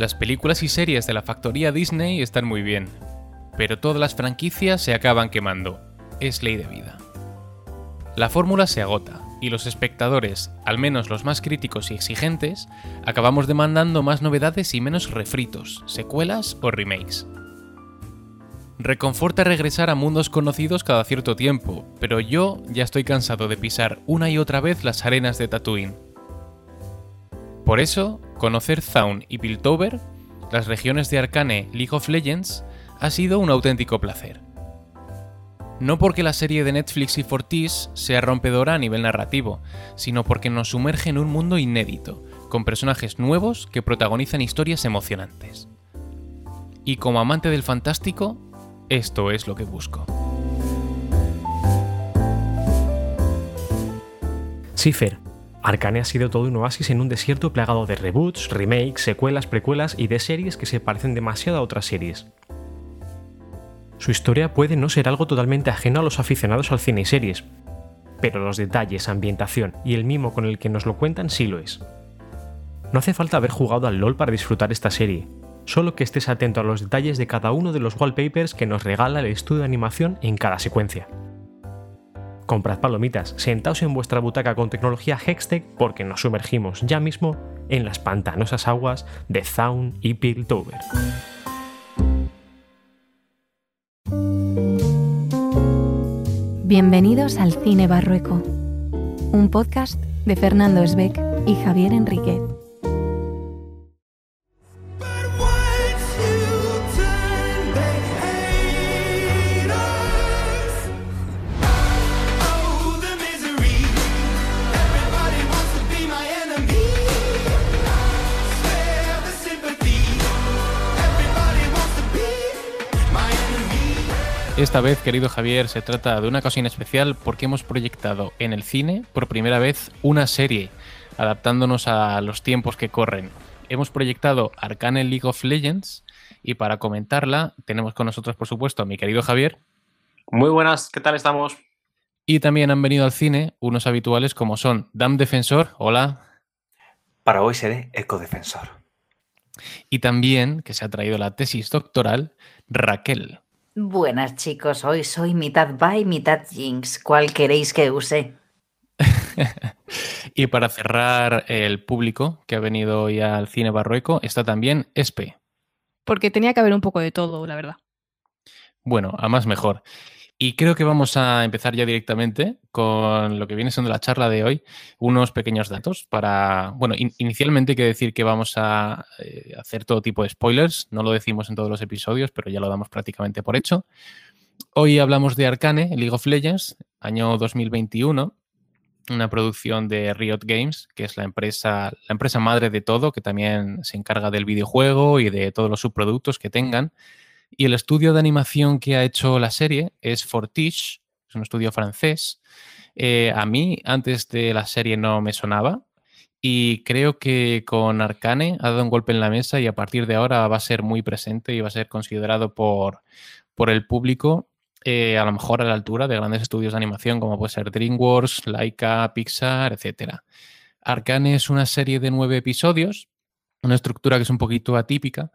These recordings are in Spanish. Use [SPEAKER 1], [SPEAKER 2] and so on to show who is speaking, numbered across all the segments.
[SPEAKER 1] Las películas y series de la factoría Disney están muy bien, pero todas las franquicias se acaban quemando. Es ley de vida. La fórmula se agota, y los espectadores, al menos los más críticos y exigentes, acabamos demandando más novedades y menos refritos, secuelas o remakes. Reconforta regresar a mundos conocidos cada cierto tiempo, pero yo ya estoy cansado de pisar una y otra vez las arenas de Tatooine. Por eso, conocer Zaun y Piltover, las regiones de Arcane League of Legends, ha sido un auténtico placer. No porque la serie de Netflix y Fortis sea rompedora a nivel narrativo, sino porque nos sumerge en un mundo inédito, con personajes nuevos que protagonizan historias emocionantes. Y como amante del fantástico, esto es lo que busco.
[SPEAKER 2] Arcane ha sido todo un oasis en un desierto plagado de reboots, remakes, secuelas, precuelas y de series que se parecen demasiado a otras series. Su historia puede no ser algo totalmente ajeno a los aficionados al cine y series, pero los detalles, ambientación y el mimo con el que nos lo cuentan sí lo es. No hace falta haber jugado al LOL para disfrutar esta serie, solo que estés atento a los detalles de cada uno de los wallpapers que nos regala el estudio de animación en cada secuencia. Comprad palomitas, sentaos en vuestra butaca con tecnología Hextech porque nos sumergimos ya mismo en las pantanosas aguas de Zaun y Piltover.
[SPEAKER 3] Bienvenidos al Cine Barrueco, un podcast de Fernando Esbeck y Javier Enriquez.
[SPEAKER 1] Esta vez, querido Javier, se trata de una ocasión especial porque hemos proyectado en el cine por primera vez una serie, adaptándonos a los tiempos que corren. Hemos proyectado Arcane League of Legends y para comentarla tenemos con nosotros, por supuesto, a mi querido Javier.
[SPEAKER 4] Muy buenas, ¿qué tal estamos?
[SPEAKER 1] Y también han venido al cine unos habituales como son Dam Defensor, hola.
[SPEAKER 5] Para hoy seré ecodefensor.
[SPEAKER 1] Y también, que se ha traído la tesis doctoral, Raquel.
[SPEAKER 6] Buenas chicos, hoy soy mitad by, mitad Jinx. ¿Cuál queréis que use?
[SPEAKER 1] y para cerrar el público que ha venido hoy al cine barroeco, está también Espe.
[SPEAKER 7] Porque tenía que haber un poco de todo, la verdad.
[SPEAKER 1] Bueno, a más mejor. Y creo que vamos a empezar ya directamente con lo que viene siendo la charla de hoy, unos pequeños datos para, bueno, inicialmente hay que decir que vamos a eh, hacer todo tipo de spoilers, no lo decimos en todos los episodios, pero ya lo damos prácticamente por hecho. Hoy hablamos de Arcane, League of Legends, año 2021, una producción de Riot Games, que es la empresa, la empresa madre de todo, que también se encarga del videojuego y de todos los subproductos que tengan. Y el estudio de animación que ha hecho la serie es Fortiche, es un estudio francés. Eh, a mí antes de la serie no me sonaba y creo que con Arcane ha dado un golpe en la mesa y a partir de ahora va a ser muy presente y va a ser considerado por, por el público eh, a lo mejor a la altura de grandes estudios de animación como puede ser DreamWorks, Laika, Pixar, etc. Arcane es una serie de nueve episodios, una estructura que es un poquito atípica,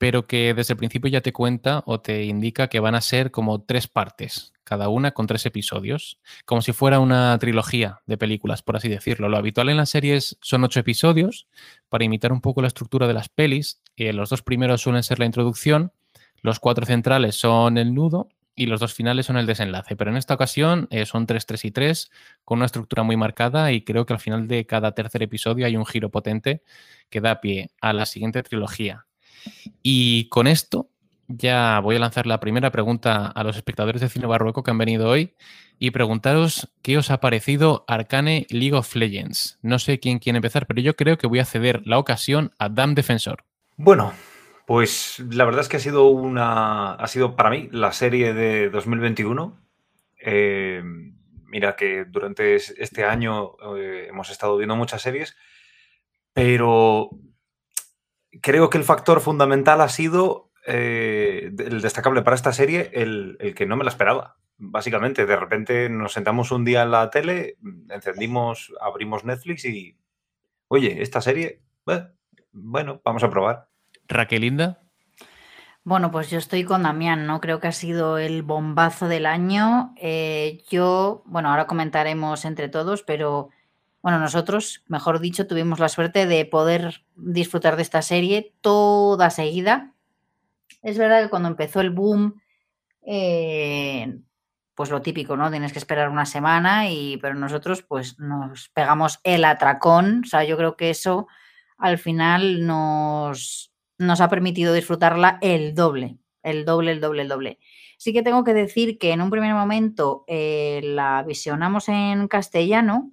[SPEAKER 1] pero que desde el principio ya te cuenta o te indica que van a ser como tres partes, cada una con tres episodios, como si fuera una trilogía de películas, por así decirlo. Lo habitual en las series son ocho episodios, para imitar un poco la estructura de las pelis. Eh, los dos primeros suelen ser la introducción, los cuatro centrales son el nudo y los dos finales son el desenlace. Pero en esta ocasión eh, son tres, tres y tres, con una estructura muy marcada y creo que al final de cada tercer episodio hay un giro potente que da pie a la siguiente trilogía y con esto ya voy a lanzar la primera pregunta a los espectadores de Cine Barroco que han venido hoy y preguntaros qué os ha parecido Arcane League of Legends. No sé quién quiere empezar, pero yo creo que voy a ceder la ocasión a Dam Defensor.
[SPEAKER 5] Bueno, pues la verdad es que ha sido una. ha sido para mí la serie de 2021. Eh, mira que durante este año eh, hemos estado viendo muchas series, pero creo que el factor fundamental ha sido eh, el destacable para esta serie, el, que no me la esperaba. Básicamente, de repente nos sentamos un día en la tele, encendimos, abrimos Netflix y, oye, esta serie, bueno, vamos a probar.
[SPEAKER 1] Raquelinda.
[SPEAKER 6] Bueno, pues yo estoy con Damián, ¿no? Creo que ha sido el bombazo del año. Eh, yo, bueno, ahora comentaremos entre todos, pero bueno, nosotros, mejor dicho, tuvimos la suerte de poder disfrutar de esta serie toda seguida. Es verdad que cuando empezó el boom, eh, pues lo típico, ¿no? Tienes que esperar una semana, y, pero nosotros pues nos pegamos el atracón. O sea, yo creo que eso al final nos, nos ha permitido disfrutarla el doble, el doble, el doble, el doble. Sí que tengo que decir que en un primer momento eh, la visionamos en castellano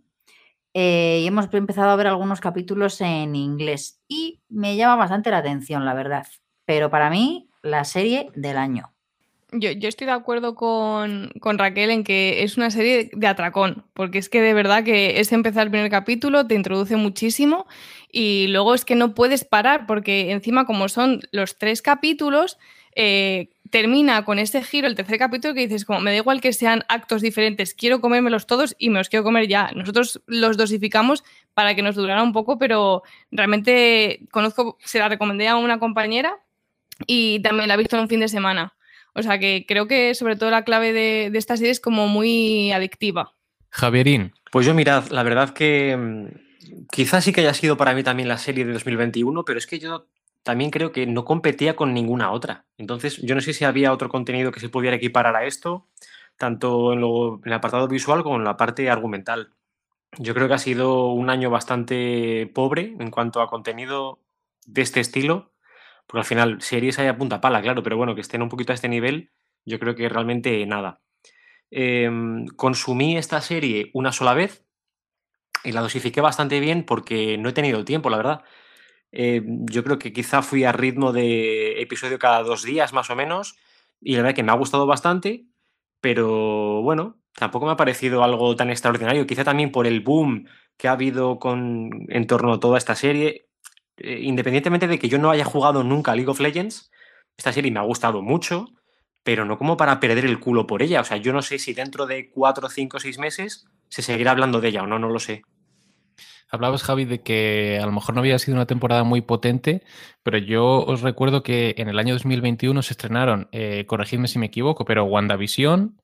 [SPEAKER 6] eh, y hemos empezado a ver algunos capítulos en inglés y me llama bastante la atención, la verdad. Pero para mí, la serie del año.
[SPEAKER 7] Yo, estoy de acuerdo con, Raquel en que es una serie de atracón, porque es que de verdad que es empezar el primer capítulo, te introduce muchísimo y luego es que no puedes parar, porque encima como son los tres capítulos, eh, termina con ese giro el tercer capítulo que dices como me da igual que sean actos diferentes, quiero comérmelos todos y me los quiero comer ya. Nosotros los dosificamos para que nos durara un poco, pero realmente conozco, se la recomendé a una compañera y también la he visto en un fin de semana o sea que creo que sobre todo la clave de, esta serie es como muy adictiva.
[SPEAKER 1] Javierín.
[SPEAKER 2] Pues yo mirad, la verdad que mm, quizás sí que haya sido para mí también la serie de 2021, pero es que yo también creo que no competía con ninguna otra. Entonces, yo no sé si había otro contenido que se pudiera equiparar a esto, tanto en, en el apartado visual como en la parte argumental. Yo creo que ha sido un año bastante pobre en cuanto a contenido de este estilo porque al final series hay a punta pala, claro, pero bueno, que estén un poquito a este nivel, yo creo que realmente nada. Em, consumí esta serie una sola vez y la dosifiqué bastante bien porque no he tenido tiempo, la verdad. Em, yo creo que quizá fui a ritmo de episodio cada dos días más o menos y la verdad que me ha gustado bastante, pero bueno, tampoco me ha parecido algo tan extraordinario. Quizá también por el boom que ha habido con, en torno a toda esta serie. Eh, independientemente de que yo no haya jugado nunca a League of Legends, esta serie me ha gustado mucho, pero no como para perder el culo por ella. O sea, yo no sé si dentro de cuatro, cinco, seis meses se seguirá hablando de ella o no, no lo sé.
[SPEAKER 1] Hablabas, Javi, de que a lo mejor no había sido una temporada muy potente, pero yo os recuerdo que en el año 2021 se estrenaron, eh, corregidme si me equivoco, pero WandaVision,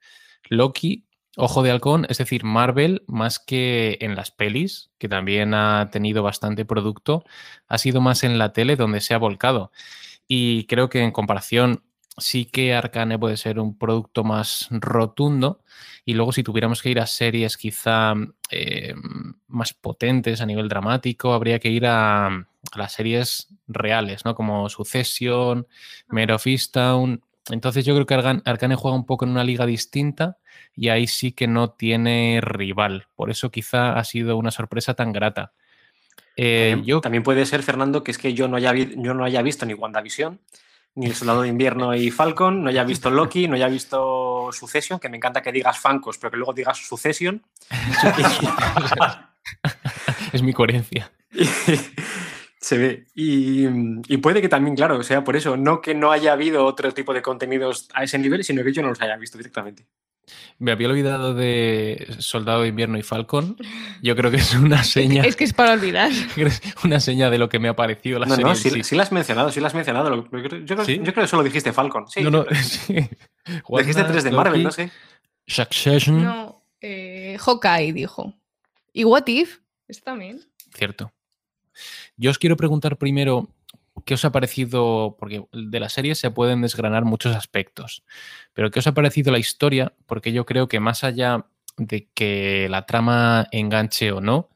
[SPEAKER 1] Loki, Ojo de Halcón, es decir, Marvel, más que en las pelis, que también ha tenido bastante producto, ha sido más en la tele donde se ha volcado. Y creo que en comparación sí que Arcane puede ser un producto más rotundo. Y luego si tuviéramos que ir a series quizá eh, más potentes a nivel dramático, habría que ir a, a las series reales, ¿no? Como Succession, Mare of Easttown, entonces yo creo que Arcane juega un poco en una liga distinta y ahí sí que no tiene rival. Por eso quizá ha sido una sorpresa tan grata.
[SPEAKER 2] Eh, también, yo... también puede ser, Fernando, que es que yo no haya, yo no haya visto ni WandaVision, ni El Soldado de Invierno y Falcon, no haya visto Loki, no haya visto Succession, que me encanta que digas Fancos, pero que luego digas Succession.
[SPEAKER 1] es mi coherencia.
[SPEAKER 2] Se ve. Y, puede que también, claro, sea por eso, no que no haya habido otro tipo de contenidos a ese nivel, sino que yo no los haya visto directamente.
[SPEAKER 1] Me había olvidado de Soldado de Invierno y Falcon. Yo creo que es una seña.
[SPEAKER 7] Es que es para olvidar.
[SPEAKER 1] una seña de lo que me ha parecido la serie.
[SPEAKER 2] No, sí, sí. la has mencionado, sí la has mencionado. Yo, creo que solo dijiste Falcon. Sí.
[SPEAKER 1] No, no, sí.
[SPEAKER 2] Dijiste tres de Marvel, no sé.
[SPEAKER 1] Succession.
[SPEAKER 7] No, eh, Hawkeye dijo. ¿Y What If? Es también.
[SPEAKER 1] Cierto. Yo os quiero preguntar primero qué os ha parecido, porque de la serie se pueden desgranar muchos aspectos, pero qué os ha parecido la historia, porque yo creo que más allá de que la trama enganche o no,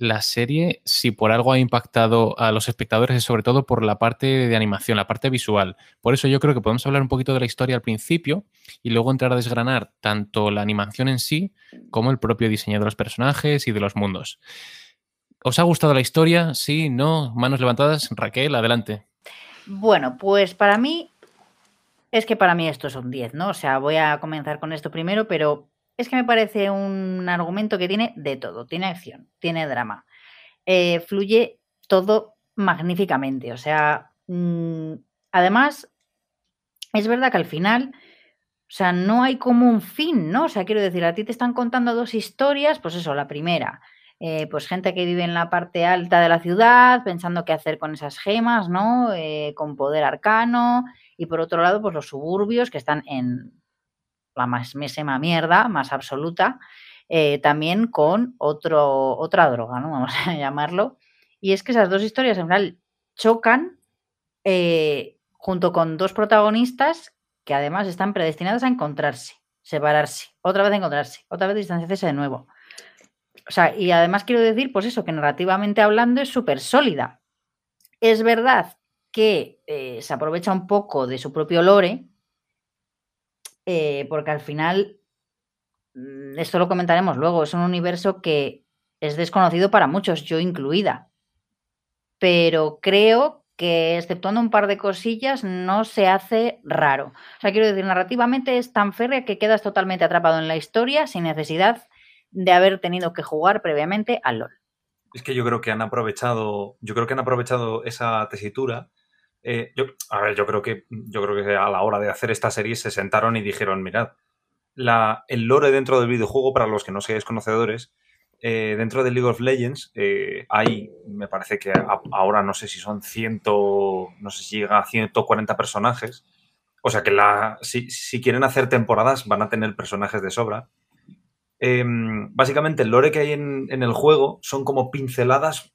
[SPEAKER 1] la serie, si por algo ha impactado a los espectadores, es sobre todo por la parte de animación, la parte visual. Por eso yo creo que podemos hablar un poquito de la historia al principio y luego entrar a desgranar tanto la animación en sí como el propio diseño de los personajes y de los mundos. ¿Os ha gustado la historia? Sí, no. Manos levantadas. Raquel, adelante.
[SPEAKER 6] Bueno, pues para mí, es que para mí esto es un 10, ¿no? O sea, voy a comenzar con esto primero, pero es que me parece un argumento que tiene de todo. Tiene acción, tiene drama, eh, fluye todo magníficamente. O sea, mm, además, es verdad que al final, o sea, no hay como un fin, ¿no? O sea, quiero decir, a ti te están contando dos historias, pues eso, la primera eh, pues gente que vive en la parte alta de la ciudad, pensando qué hacer con esas gemas, ¿no? Eh, con poder arcano. Y por otro lado, pues los suburbios que están en la más mesema mierda, más absoluta, eh, también con otro, otra droga, ¿no? Vamos a llamarlo. Y es que esas dos historias en general chocan junto con dos protagonistas que además están predestinados a encontrarse, separarse, otra vez encontrarse, otra vez distanciarse de nuevo. O sea, y además quiero decir, pues eso, que narrativamente hablando es súper sólida. Es verdad que eh, se aprovecha un poco de su propio lore, eh, porque al final, mm, esto lo comentaremos luego, es un universo que es desconocido para muchos, yo incluida. Pero creo que, exceptuando un par de cosillas, no se hace raro. O sea, quiero decir, narrativamente es tan férrea que quedas totalmente atrapado en la historia sin necesidad de haber tenido que jugar previamente al LOL.
[SPEAKER 5] Es que yo creo que han aprovechado, yo creo que han aprovechado esa tesitura. Eh, yo, a ver, yo creo que yo creo que a la hora de hacer esta serie se sentaron y dijeron, mirad, la, el lore dentro del videojuego, para los que no seáis conocedores, eh, dentro de League of Legends eh, hay, me parece que ahora no sé si son ciento, no sé si llega a 140 personajes. O sea que la, si, si quieren hacer temporadas van a tener personajes de sobra. Em, básicamente el lore que hay en, el juego son como pinceladas,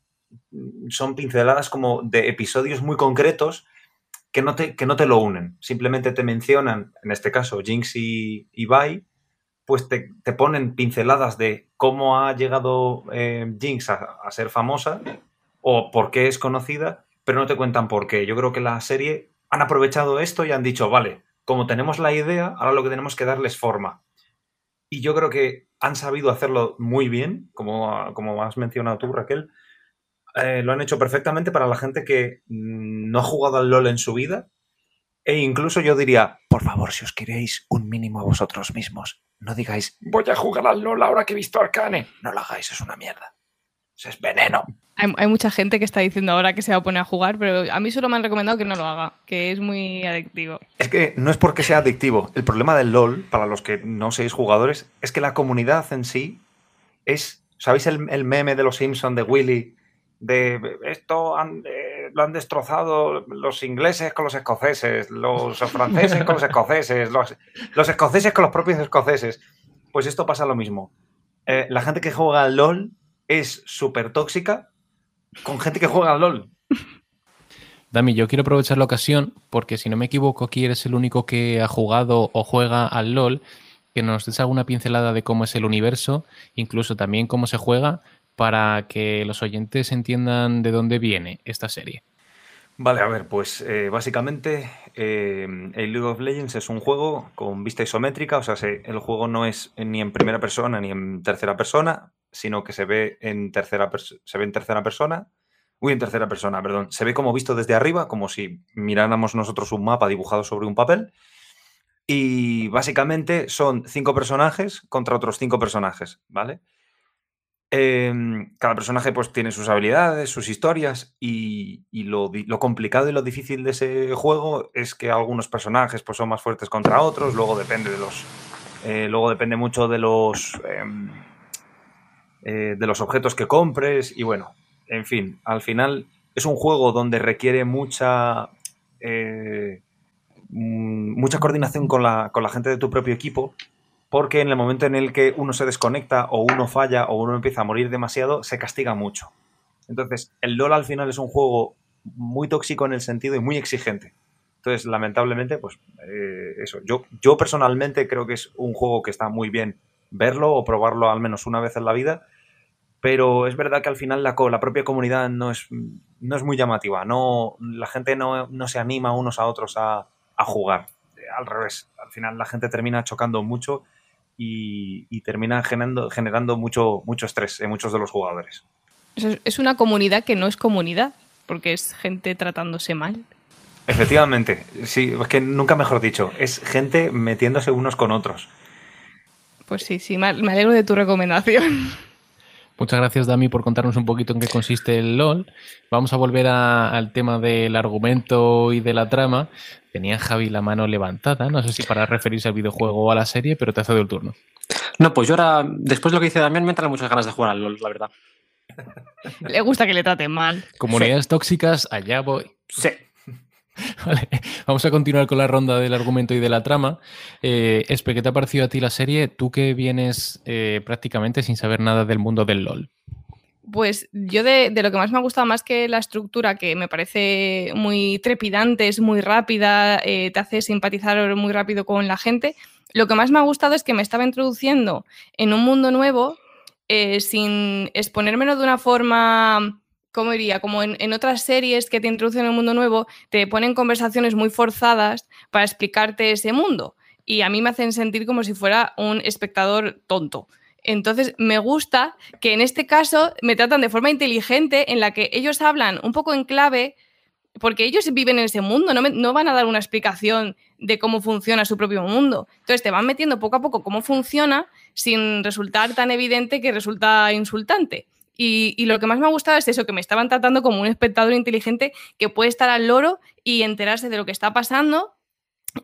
[SPEAKER 5] son pinceladas como de episodios muy concretos que no te, que no te lo unen. Simplemente te mencionan, en este caso, Jinx y, y pues te, ponen pinceladas de cómo ha llegado eh, Jinx a, a, ser famosa o por qué es conocida, pero no te cuentan por qué. Yo creo que la serie han aprovechado esto y han dicho, vale, como tenemos la idea, ahora lo que tenemos que darles forma. Y yo creo que han sabido hacerlo muy bien, como, como has mencionado tú, Raquel. Eh, lo han hecho perfectamente para la gente que mm, no ha jugado al LOL en su vida. E incluso yo diría, por favor, si os queréis un mínimo a vosotros mismos, no digáis, voy a jugar al LOL ahora que he visto Arcane. No lo hagáis, es una mierda es veneno.
[SPEAKER 7] Hay, mucha gente que está diciendo ahora que se va a poner a jugar, pero a mí solo me han recomendado que no lo haga, que es muy adictivo.
[SPEAKER 5] Es que no es porque sea adictivo. El problema del LOL, para los que no seáis jugadores, es que la comunidad en sí es. ¿Sabéis el, meme de los Simpsons de Willy? De esto eh, lo han destrozado los ingleses con los escoceses, los franceses con los escoceses, los, los escoceses con los propios escoceses. Pues esto pasa lo mismo. Eh, la gente que juega al LOL es súper tóxica con gente que juega al LOL.
[SPEAKER 1] Dami, yo quiero aprovechar la ocasión porque si no me equivoco aquí eres el único que ha jugado o juega al LOL, que nos des alguna pincelada de cómo es el universo, incluso también cómo se juega, para que los oyentes entiendan de dónde viene esta serie.
[SPEAKER 5] Vale, a ver, pues eh, básicamente eh, el League of Legends es un juego con vista isométrica, o sea, el juego no es ni en primera persona ni en tercera persona, sino que se ve en tercera, se ve en tercera persona. Uy, en tercera persona, perdón. Se ve como visto desde arriba, como si miráramos nosotros un mapa dibujado sobre un papel. Y básicamente son cinco personajes contra otros cinco personajes, ¿vale? Em, cada personaje pues tiene sus habilidades, sus historias y, lo, complicado y lo difícil de ese juego es que algunos personajes pues son más fuertes contra otros, luego depende de los... Eh, luego depende mucho de los... Em, eh, de los objetos que compres y bueno, en fin, al final es un juego donde requiere mucha, eh, mm, mucha coordinación con la, con la gente de tu propio equipo porque en el momento en el que uno se desconecta o uno falla o uno empieza a morir demasiado, se castiga mucho. Entonces, el LOL al final es un juego muy tóxico en el sentido y muy exigente. Entonces, lamentablemente, pues eh, eso. Yo, yo personalmente creo que es un juego que está muy bien verlo o probarlo al menos una vez en la vida, pero es verdad que al final la, la propia comunidad no es, no es muy llamativa, no, la gente no, se anima unos a otros a, jugar, al revés, al final la gente termina chocando mucho y, termina generando, generando mucho, mucho estrés en muchos de los jugadores.
[SPEAKER 7] Es una comunidad que no es comunidad, porque es gente tratándose mal.
[SPEAKER 5] Efectivamente, sí, es que nunca mejor dicho, es gente metiéndose unos con otros.
[SPEAKER 7] Pues sí, sí, me alegro de tu recomendación.
[SPEAKER 1] Muchas gracias, Dami, por contarnos un poquito en qué consiste el LOL. Vamos a volver al tema del argumento y de la trama. Tenía Javi la mano levantada, no sé si para referirse al videojuego o a la serie, pero te ha cedido el turno.
[SPEAKER 4] No, pues yo ahora, después de lo que dice Damián, me entran muchas ganas de jugar al LOL, la verdad.
[SPEAKER 7] le gusta que le traten mal.
[SPEAKER 1] Comunidades tóxicas, allá voy.
[SPEAKER 4] Sí.
[SPEAKER 1] Vale, vamos a continuar con la ronda del argumento y de la trama. Eh, Espe, ¿qué te ha parecido a ti la serie? Tú que vienes eh, prácticamente sin saber nada del mundo del LOL.
[SPEAKER 7] Pues yo de, lo que más me ha gustado, más que la estructura, que me parece muy trepidante, es muy rápida, eh, te hace simpatizar muy rápido con la gente, lo que más me ha gustado es que me estaba introduciendo en un mundo nuevo eh, sin exponérmelo de una forma, ¿cómo diría? Como en, otras series que te introducen en un mundo nuevo, te ponen conversaciones muy forzadas para explicarte ese mundo. Y a mí me hacen sentir como si fuera un espectador tonto. Entonces, me gusta que en este caso me tratan de forma inteligente en la que ellos hablan un poco en clave, porque ellos viven en ese mundo, no, me, no, van a dar una explicación de cómo funciona su propio mundo. Entonces, te van metiendo poco a poco cómo funciona sin resultar tan evidente que resulta insultante. Y, lo que más me ha gustado es eso, que me estaban tratando como un espectador inteligente que puede estar al loro y enterarse de lo que está pasando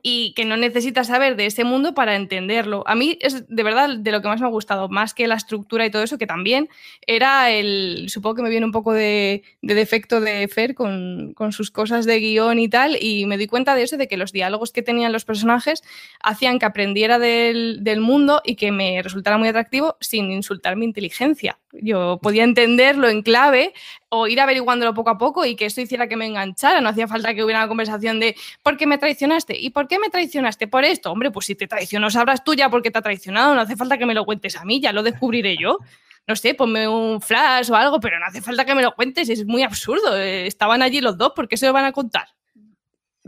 [SPEAKER 7] y que no necesitas saber de ese mundo para entenderlo. A mí es de verdad de lo que más me ha gustado, más que la estructura y todo eso, que también era el, supongo que me viene un poco de, de defecto de Fer con, con, sus cosas de guion y tal, y me di cuenta de eso, de que los diálogos que tenían los personajes hacían que aprendiera del, del mundo y que me resultara muy atractivo sin insultar mi inteligencia. Yo podía entenderlo en clave o ir averiguándolo poco a poco y que esto hiciera que me enganchara. No hacía falta que hubiera una conversación de ¿por qué me traicionaste? ¿Y por qué me traicionaste? Por esto. Hombre, pues si te traicionó, sabrás tú ya por qué te ha traicionado. No hace falta que me lo cuentes a mí, ya lo descubriré yo. No sé, ponme un flash o algo, pero no hace falta que me lo cuentes. Es muy absurdo. Estaban allí los dos, ¿por qué se lo van a contar?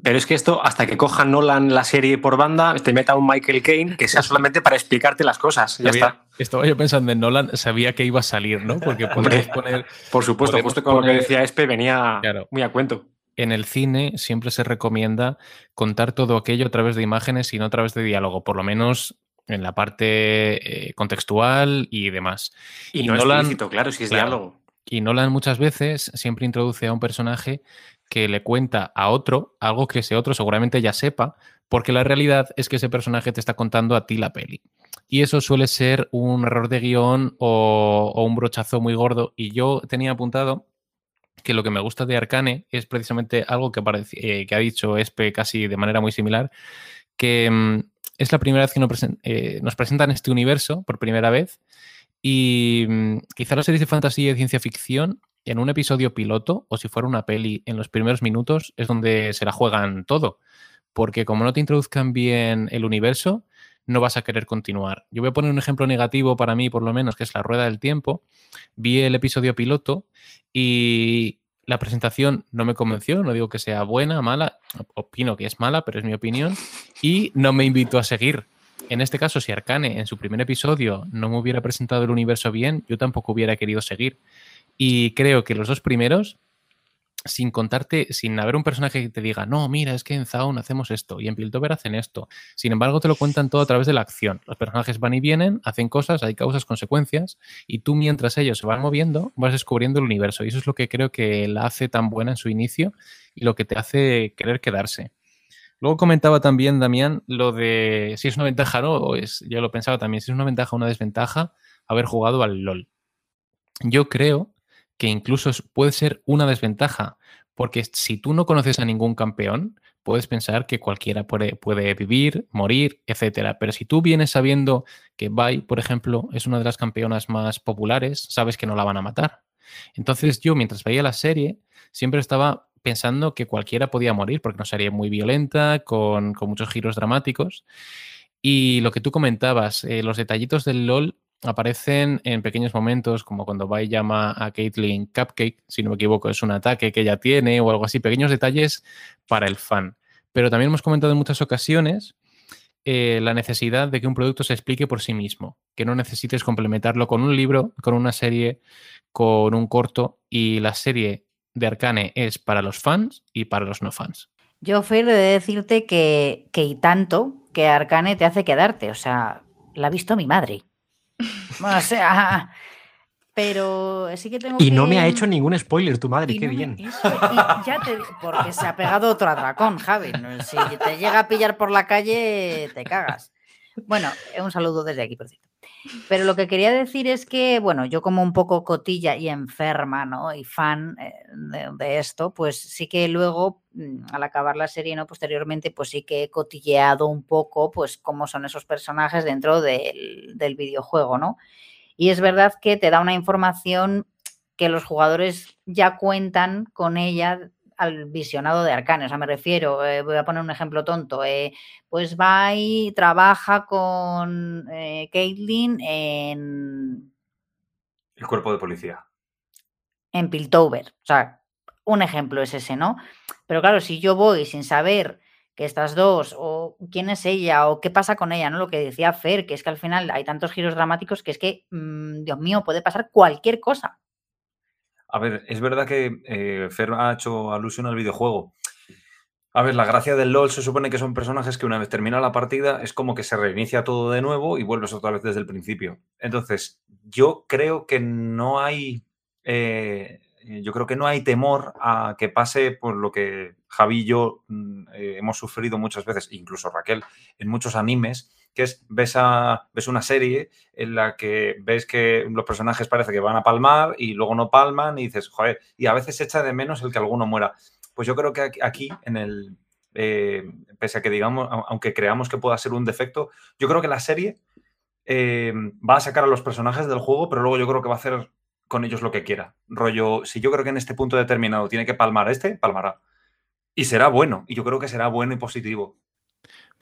[SPEAKER 4] Pero es que esto, hasta que coja Nolan la serie por banda, te meta un Michael Caine que sea solamente para explicarte las cosas. Ya está.
[SPEAKER 1] Estaba yo pensando en Nolan, sabía que iba a salir, ¿no? Porque podemos poner.
[SPEAKER 4] Por supuesto, justo con poner, lo que decía Espe, venía claro, muy a cuento.
[SPEAKER 1] En el cine siempre se recomienda contar todo aquello a través de imágenes y no a través de diálogo, por lo menos en la parte eh, contextual y demás.
[SPEAKER 4] Y, y no Nolan, explícito, claro, si es claro, diálogo.
[SPEAKER 1] Y Nolan muchas veces siempre introduce a un personaje que le cuenta a otro algo que ese otro seguramente ya sepa, porque la realidad es que ese personaje te está contando a ti la peli. Y eso suele ser un error de guion o, un brochazo muy gordo. Y yo tenía apuntado que lo que me gusta de Arcane es precisamente algo que, eh, ha dicho Espe casi de manera muy similar, que mm, es la primera vez que nos, eh, nos, presentan este universo por primera vez y mm, quizá las series de fantasía y de ciencia ficción en un episodio piloto o si fuera una peli en los primeros minutos es donde se la juegan todo. Porque como no te introduzcan bien el universo, no vas a querer continuar. Yo voy a poner un ejemplo negativo para mí, por lo menos, que es la rueda del tiempo. Vi el episodio piloto y la presentación no me convenció, no digo que sea buena, mala, opino que es mala, pero es mi opinión, y no me invitó a seguir. En este caso, si Arcane en su primer episodio no me hubiera presentado el universo bien, yo tampoco hubiera querido seguir. Y creo que los dos primeros, sin contarte, sin haber un personaje que te diga, no, mira, es que en Zaun hacemos esto y en Piltover hacen esto. Sin embargo, te lo cuentan todo a través de la acción. Los personajes van y vienen, hacen cosas, hay causas, consecuencias, y tú mientras ellos se van moviendo, vas descubriendo el universo. Y eso es lo que creo que la hace tan buena en su inicio y lo que te hace querer quedarse. Luego comentaba también, Damián, lo de si es una ventaja o no, es, yo lo pensaba también, si es una ventaja o una desventaja haber jugado al LOL. Yo creo que incluso puede ser una desventaja, porque si tú no conoces a ningún campeón, puedes pensar que cualquiera puede, puede vivir, morir, etcétera. Pero si tú vienes sabiendo que Bai, por ejemplo, es una de las campeonas más populares, sabes que no la van a matar. Entonces yo, mientras veía la serie, siempre estaba pensando que cualquiera podía morir, porque no sería muy violenta, con, con muchos giros dramáticos. Y lo que tú comentabas, eh, los detallitos del LOL aparecen en pequeños momentos, como cuando Vi llama a Caitlyn Cupcake, si no me equivoco, es un ataque que ella tiene o algo así, pequeños detalles para el fan. Pero también hemos comentado en muchas ocasiones eh, la necesidad de que un producto se explique por sí mismo, que no necesites complementarlo con un libro, con una serie, con un corto, y la serie de Arcane es para los fans y para los no fans.
[SPEAKER 6] Yo, Fer, de decirte que, que y tanto que Arcane te hace quedarte, o sea, la ha visto mi madre. O sea, pero sí que tengo
[SPEAKER 4] y
[SPEAKER 6] que...
[SPEAKER 4] no me ha hecho ningún spoiler tu madre, y qué no, bien.
[SPEAKER 6] Y ya te, porque se ha pegado otro atracón, Javi. Si te llega a pillar por la calle, te cagas. Bueno, un saludo desde aquí, por cierto. Pero lo que quería decir es que, bueno, yo como un poco cotilla y enferma, ¿no? Y fan eh, de, esto, pues sí que luego, mm, al acabar la serie, ¿no? Posteriormente, pues sí que he cotilleado un poco, pues, cómo son esos personajes dentro del, del videojuego, ¿no? Y es verdad que te da una información que los jugadores ya cuentan con ella al visionado de Arcane. O sea, me refiero, eh, voy a poner un ejemplo tonto. Eh, pues va y trabaja con eh, Caitlin en.
[SPEAKER 5] El cuerpo de policía.
[SPEAKER 6] En Piltover. O sea, un ejemplo es ese, ¿no? Pero claro, si yo voy sin saber que estas dos, o quién es ella, o qué pasa con ella, ¿no? Lo que decía Fer, que es que al final hay tantos giros dramáticos que es que, mm, Dios mío, puede pasar cualquier cosa.
[SPEAKER 5] A ver, es verdad que eh, Fer ha hecho alusión al videojuego. A ver, la gracia del LOL se supone que son personajes que una vez termina la partida es como que se reinicia todo de nuevo y vuelves otra vez desde el principio. Entonces, yo creo que no hay. Eh, yo creo que no hay temor a que pase por lo que Javi y yo mm, eh, hemos sufrido muchas veces, incluso Raquel, en muchos animes, que es ves, a, ves una serie en la que ves que los personajes parece que van a palmar y luego no palman y dices, joder, y a veces echa de menos el que alguno muera. Pues yo creo que aquí, en el, eh, pese a que digamos, aunque creamos que pueda ser un defecto, yo creo que la serie eh, va a sacar a los personajes del juego, pero luego yo creo que va a hacer con ellos lo que quiera. Rollo, si yo creo que en este punto determinado tiene que palmar este, palmará. Y será bueno, y yo creo que será bueno y positivo.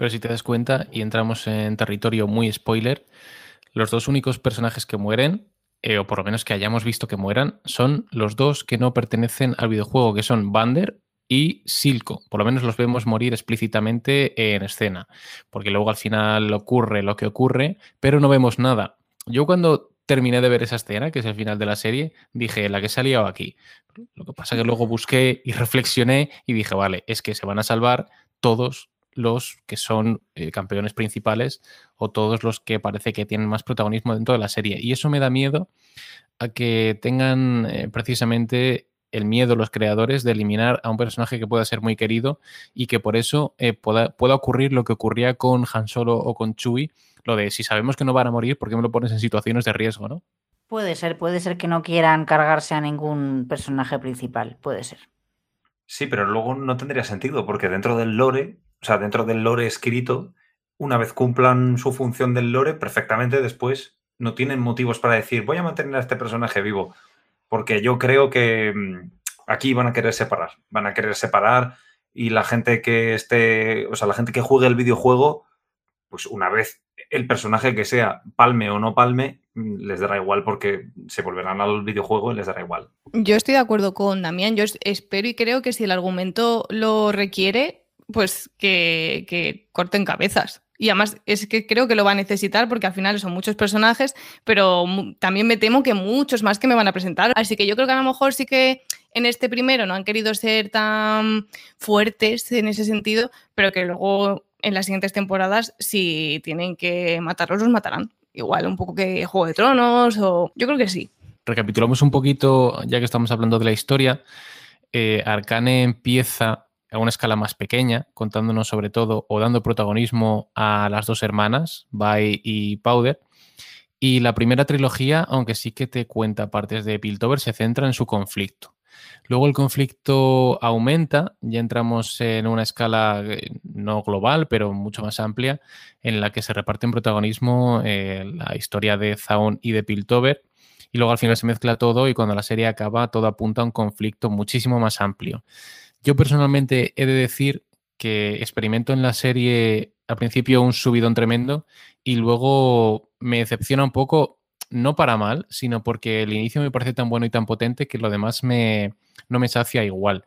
[SPEAKER 1] Pero si te das cuenta, y entramos en territorio muy spoiler, los dos únicos personajes que mueren, eh, o por lo menos que hayamos visto que mueran, son los dos que no pertenecen al videojuego, que son Bander y Silco. Por lo menos los vemos morir explícitamente en escena, porque luego al final ocurre lo que ocurre, pero no vemos nada. Yo cuando terminé de ver esa escena, que es el final de la serie, dije, la que se ha liado aquí. Lo que pasa que luego busqué y reflexioné y dije, vale, es que se van a salvar todos los que son eh, campeones principales o todos los que parece que tienen más protagonismo dentro de la serie. Y eso me da miedo a que tengan eh, precisamente el miedo los creadores de eliminar a un personaje que pueda ser muy querido y que por eso eh, pueda, pueda, ocurrir lo que ocurría con Han Solo o con Chewie, lo de si sabemos que no van a morir, ¿por qué me lo pones en situaciones de riesgo, no?
[SPEAKER 6] Puede ser, puede ser que no quieran cargarse a ningún personaje principal, puede ser.
[SPEAKER 5] Sí, pero luego no tendría sentido, porque dentro del lore o sea, dentro del lore escrito, una vez cumplan su función del lore, perfectamente después no tienen motivos para decir voy a mantener a este personaje vivo. Porque yo creo que mm, aquí van a querer separar. Van a querer separar y la gente que esté, o sea, la gente que juegue el videojuego, pues una vez el personaje que sea, palme o no palme, mm, les dará igual porque se volverán al videojuego y les dará igual.
[SPEAKER 7] Yo estoy de acuerdo con Damián. Yo espero y creo que si el argumento lo requiere, pues que, corten cabezas. Y además es que creo que lo va a necesitar porque al final son muchos personajes, pero también me temo que muchos más que me van a presentar. Así que yo creo que a lo mejor sí que en este primero no han querido ser tan fuertes en ese sentido, pero que luego en las siguientes temporadas si tienen que matarlos, los matarán. Igual un poco que Juego de Tronos o yo creo que sí.
[SPEAKER 1] Recapitulamos un poquito, ya que estamos hablando de la historia. Eh, Arcane empieza a una escala más pequeña, contándonos sobre todo o dando protagonismo a las dos hermanas, Bai y Powder. Y la primera trilogía, aunque sí que te cuenta partes de Piltover, se centra en su conflicto. Luego el conflicto aumenta, ya entramos en una escala eh, no global, pero mucho más amplia, en la que se reparten protagonismo eh, la historia de Zaun y de Piltover. Y luego al final se mezcla todo y cuando la serie acaba todo apunta a un conflicto muchísimo más amplio. Yo personalmente he de decir que experimento en la serie al principio un subidón tremendo y luego me decepciona un poco, no para mal, sino porque el inicio me parece tan bueno y tan potente que lo demás me, no me sacia igual.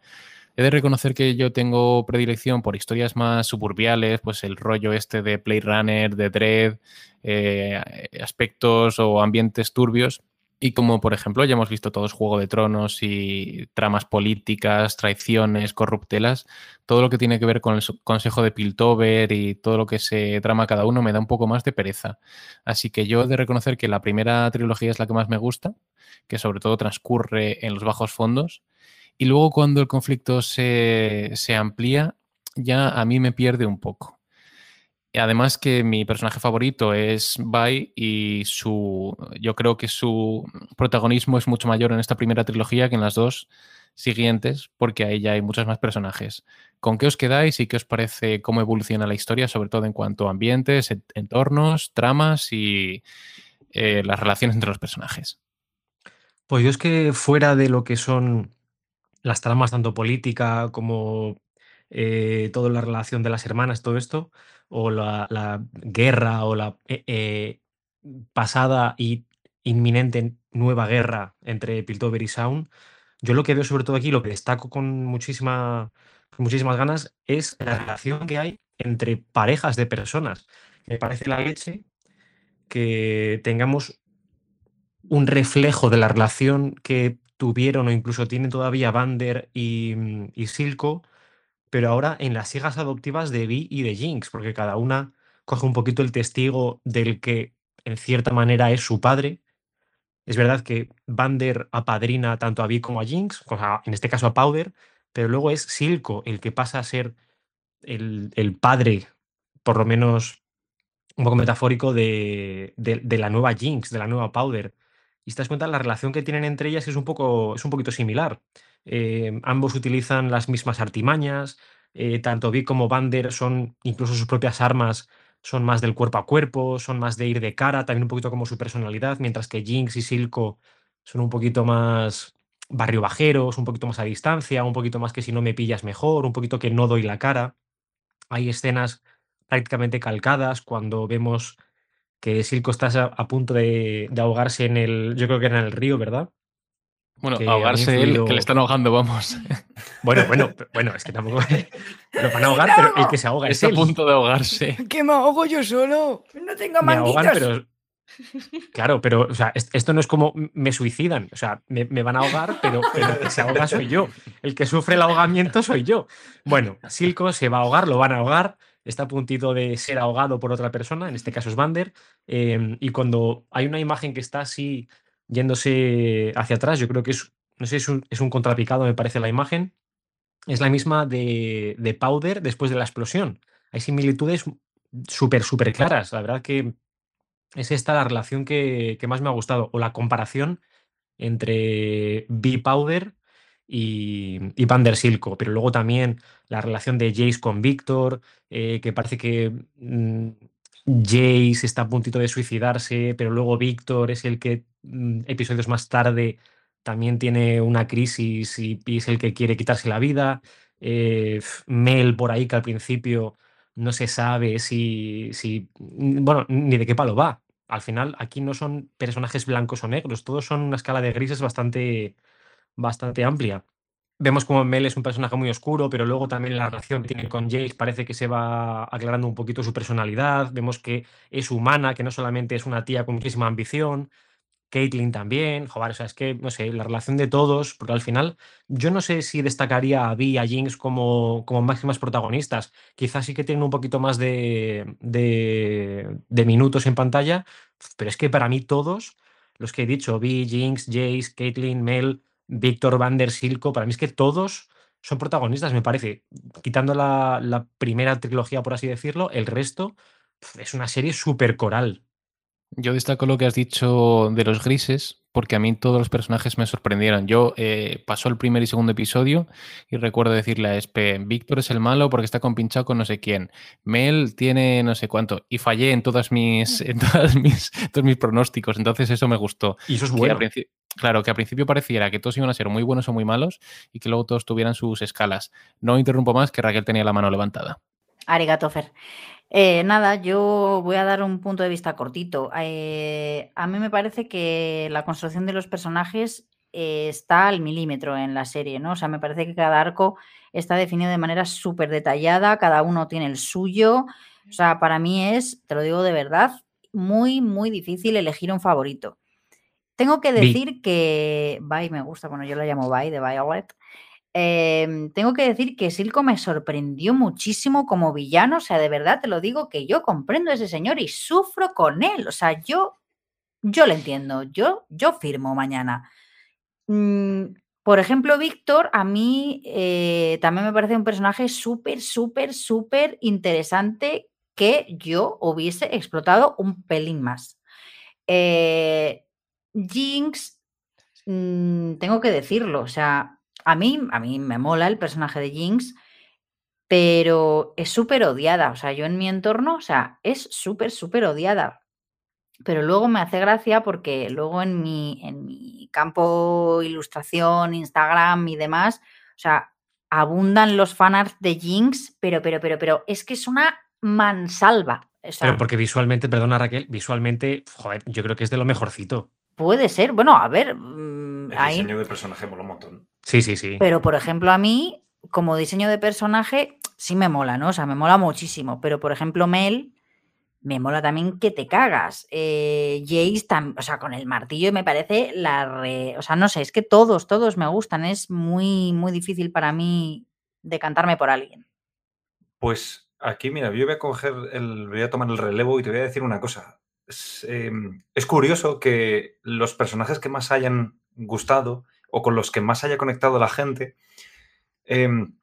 [SPEAKER 1] He de reconocer que yo tengo predilección por historias más suburbiales, pues el rollo este de Play Runner, de Dread, eh, aspectos o ambientes turbios. Y como por ejemplo ya hemos visto todos Juego de Tronos y tramas políticas, traiciones, corruptelas, todo lo que tiene que ver con el Consejo de Piltover y todo lo que se trama cada uno me da un poco más de pereza. Así que yo he de reconocer que la primera trilogía es la que más me gusta, que sobre todo transcurre en los bajos fondos. Y luego cuando el conflicto se, se amplía, ya a mí me pierde un poco. Además que mi personaje favorito es Bai y su, yo creo que su protagonismo es mucho mayor en esta primera trilogía que en las dos siguientes, porque ahí ya hay muchos más personajes. ¿Con qué os quedáis y qué os parece cómo evoluciona la historia, sobre todo en cuanto a ambientes, entornos, tramas y eh, las relaciones entre los personajes?
[SPEAKER 2] Pues yo es que fuera de lo que son las tramas tanto política como eh, toda la relación de las hermanas, todo esto, o la, guerra o la eh, eh, pasada y inminente nueva guerra entre Piltover y Sound, yo lo que veo sobre todo aquí, lo que destaco con, muchísima, muchísimas ganas, es la relación que hay entre parejas de personas. Me parece la leche que tengamos un reflejo de la relación que tuvieron o incluso tienen todavía Vander y, y Silco pero ahora en las hijas adoptivas de Vi y de Jinx, porque cada una coge un poquito el testigo del que en cierta manera es su padre. Es verdad que Vander apadrina tanto a Vi como a Jinx, en este caso a Powder, pero luego es Silco el que pasa a ser el, padre, por lo menos un poco metafórico, de, de, la nueva Jinx, de la nueva Powder. Y te das cuenta, la relación que tienen entre ellas es un, poco, es un poquito similar. Eh, ambos utilizan las mismas artimañas, eh, tanto Vi como Vander son incluso sus propias armas, son más del cuerpo a cuerpo, son más de ir de cara, también un poquito como su personalidad, mientras que Jinx y Silco son un poquito más barrio bajeros, un poquito más a distancia, un poquito más que si no me pillas mejor, un poquito que no doy la cara. Hay escenas prácticamente calcadas cuando vemos que Silco está a, punto de, de, ahogarse en el, yo creo que era en el río, ¿verdad?
[SPEAKER 1] Bueno, ahogarse él, que le están ahogando, vamos.
[SPEAKER 2] Bueno, bueno, bueno, es que tampoco lo van a ahogar, pero el que se ahoga
[SPEAKER 1] Está
[SPEAKER 2] es
[SPEAKER 1] a punto de ahogarse.
[SPEAKER 6] Que me ahogo yo solo. No tengo manguitos.
[SPEAKER 2] pero Claro, pero o sea, esto no es como me suicidan. O sea, me, van a ahogar, pero, el que se ahoga soy yo. El que sufre el ahogamiento soy yo. Bueno, Silco se va a ahogar, lo van a ahogar. Está a puntito de ser ahogado por otra persona, en este caso es Vander. Eh, y cuando hay una imagen que está así yéndose hacia atrás. Yo creo que es, no sé, es un, es un contrapicado, me parece la imagen. Es la misma de, de Powder después de la explosión. Hay similitudes súper, súper claras. La verdad que es esta la relación que, que, más me ha gustado. O la comparación entre B-Powder y, y Pander Silco. Pero luego también la relación de Jace con Víctor, eh, que parece que mm, Jace está a puntito de suicidarse, pero luego Víctor es el que mm, episodios más tarde también tiene una crisis y, es el que quiere quitarse la vida. Eh, Mel por ahí que al principio no se sabe si, si, mm, bueno, ni de qué palo va. Al final aquí no son personajes blancos o negros, todos son una escala de grises bastante, bastante amplia. Vemos como Mel es un personaje muy oscuro, pero luego también la relación que tiene con Jace parece que se va aclarando un poquito su personalidad. Vemos que es humana, que no solamente es una tía con muchísima ambición. Caitlyn también, joder, o sea, es que, no sé, la relación de todos, porque al final yo no sé si destacaría a Vi y a Jinx como, como máximas protagonistas. Quizás sí que tienen un poquito más de, de, de minutos en pantalla, pero es que para mí todos, los que he dicho, Vi, Jinx, Jace, Caitlyn, Mel, Víctor Van der Silco, para mí es que todos son protagonistas, me parece. Quitando la, primera trilogía, por así decirlo, el resto es una serie súper coral.
[SPEAKER 1] Yo destaco lo que has dicho de los grises, porque a mí todos los personajes me sorprendieron. Yo eh, pasó el primer y segundo episodio y recuerdo decirle a Espe, Víctor es el malo porque está compinchado con no sé quién. Mel tiene no sé cuánto. Y fallé en todas mis, en todas mis, todos mis pronósticos. Entonces eso me gustó.
[SPEAKER 2] Y eso es bueno.
[SPEAKER 1] Claro, que al principio pareciera que todos iban a ser muy buenos o muy malos y que luego todos tuvieran sus escalas. No interrumpo más que Raquel tenía la mano levantada.
[SPEAKER 6] Arigato, Fer. Eh, nada, yo voy a dar un punto de vista cortito. Eh, a mí me parece que la construcción de los personajes eh, está al milímetro en la serie, ¿no? O sea, me parece que cada arco está definido de manera súper detallada, cada uno tiene el suyo. O sea, para mí es, te lo digo de verdad, muy, muy difícil elegir un favorito. Tengo que decir que Bye me gusta, bueno, yo la llamo Bye de Violet. Em, tengo que decir que Silco me sorprendió muchísimo como villano, o sea, de verdad te lo digo que yo comprendo a ese señor y sufro con él, o sea, yo, yo le entiendo, yo, yo firmo mañana. Mm, por ejemplo, Víctor, a mí eh, también me parece un personaje súper, súper, súper interesante que yo hubiese explotado un pelín más. Eh, Jinx, mm, tengo que decirlo, o sea, a mí, a mí me mola el personaje de Jinx, pero es súper odiada. O sea, yo en mi entorno, o sea, es súper, súper odiada. Pero luego me hace gracia porque luego en mi, en mi campo ilustración, Instagram y demás, o sea, abundan los fanarts de Jinx, pero, pero, pero, pero es que es una mansalva.
[SPEAKER 2] pero porque visualmente, perdona Raquel, visualmente, joder, yo creo que es de lo mejorcito.
[SPEAKER 6] Puede ser, bueno, a ver. Mm,
[SPEAKER 5] el diseño de personaje mola un montón.
[SPEAKER 2] Sí, sí, sí.
[SPEAKER 6] Pero, por ejemplo, a mí, como diseño de personaje, sí me mola, ¿no? O sea, me mola muchísimo. Pero, por ejemplo, Mel, me mola también que te cagas. Eh, Jace, o sea, con el martillo me parece la re... O sea, no sé, es que todos, todos me gustan. Es muy, muy difícil para mí decantarme por alguien.
[SPEAKER 5] Pues aquí, mira, yo voy a coger el... voy a tomar el relevo y te voy a decir una cosa. Es, em, curioso que los personajes que más hayan gustado o con los que más haya conectado la gente em,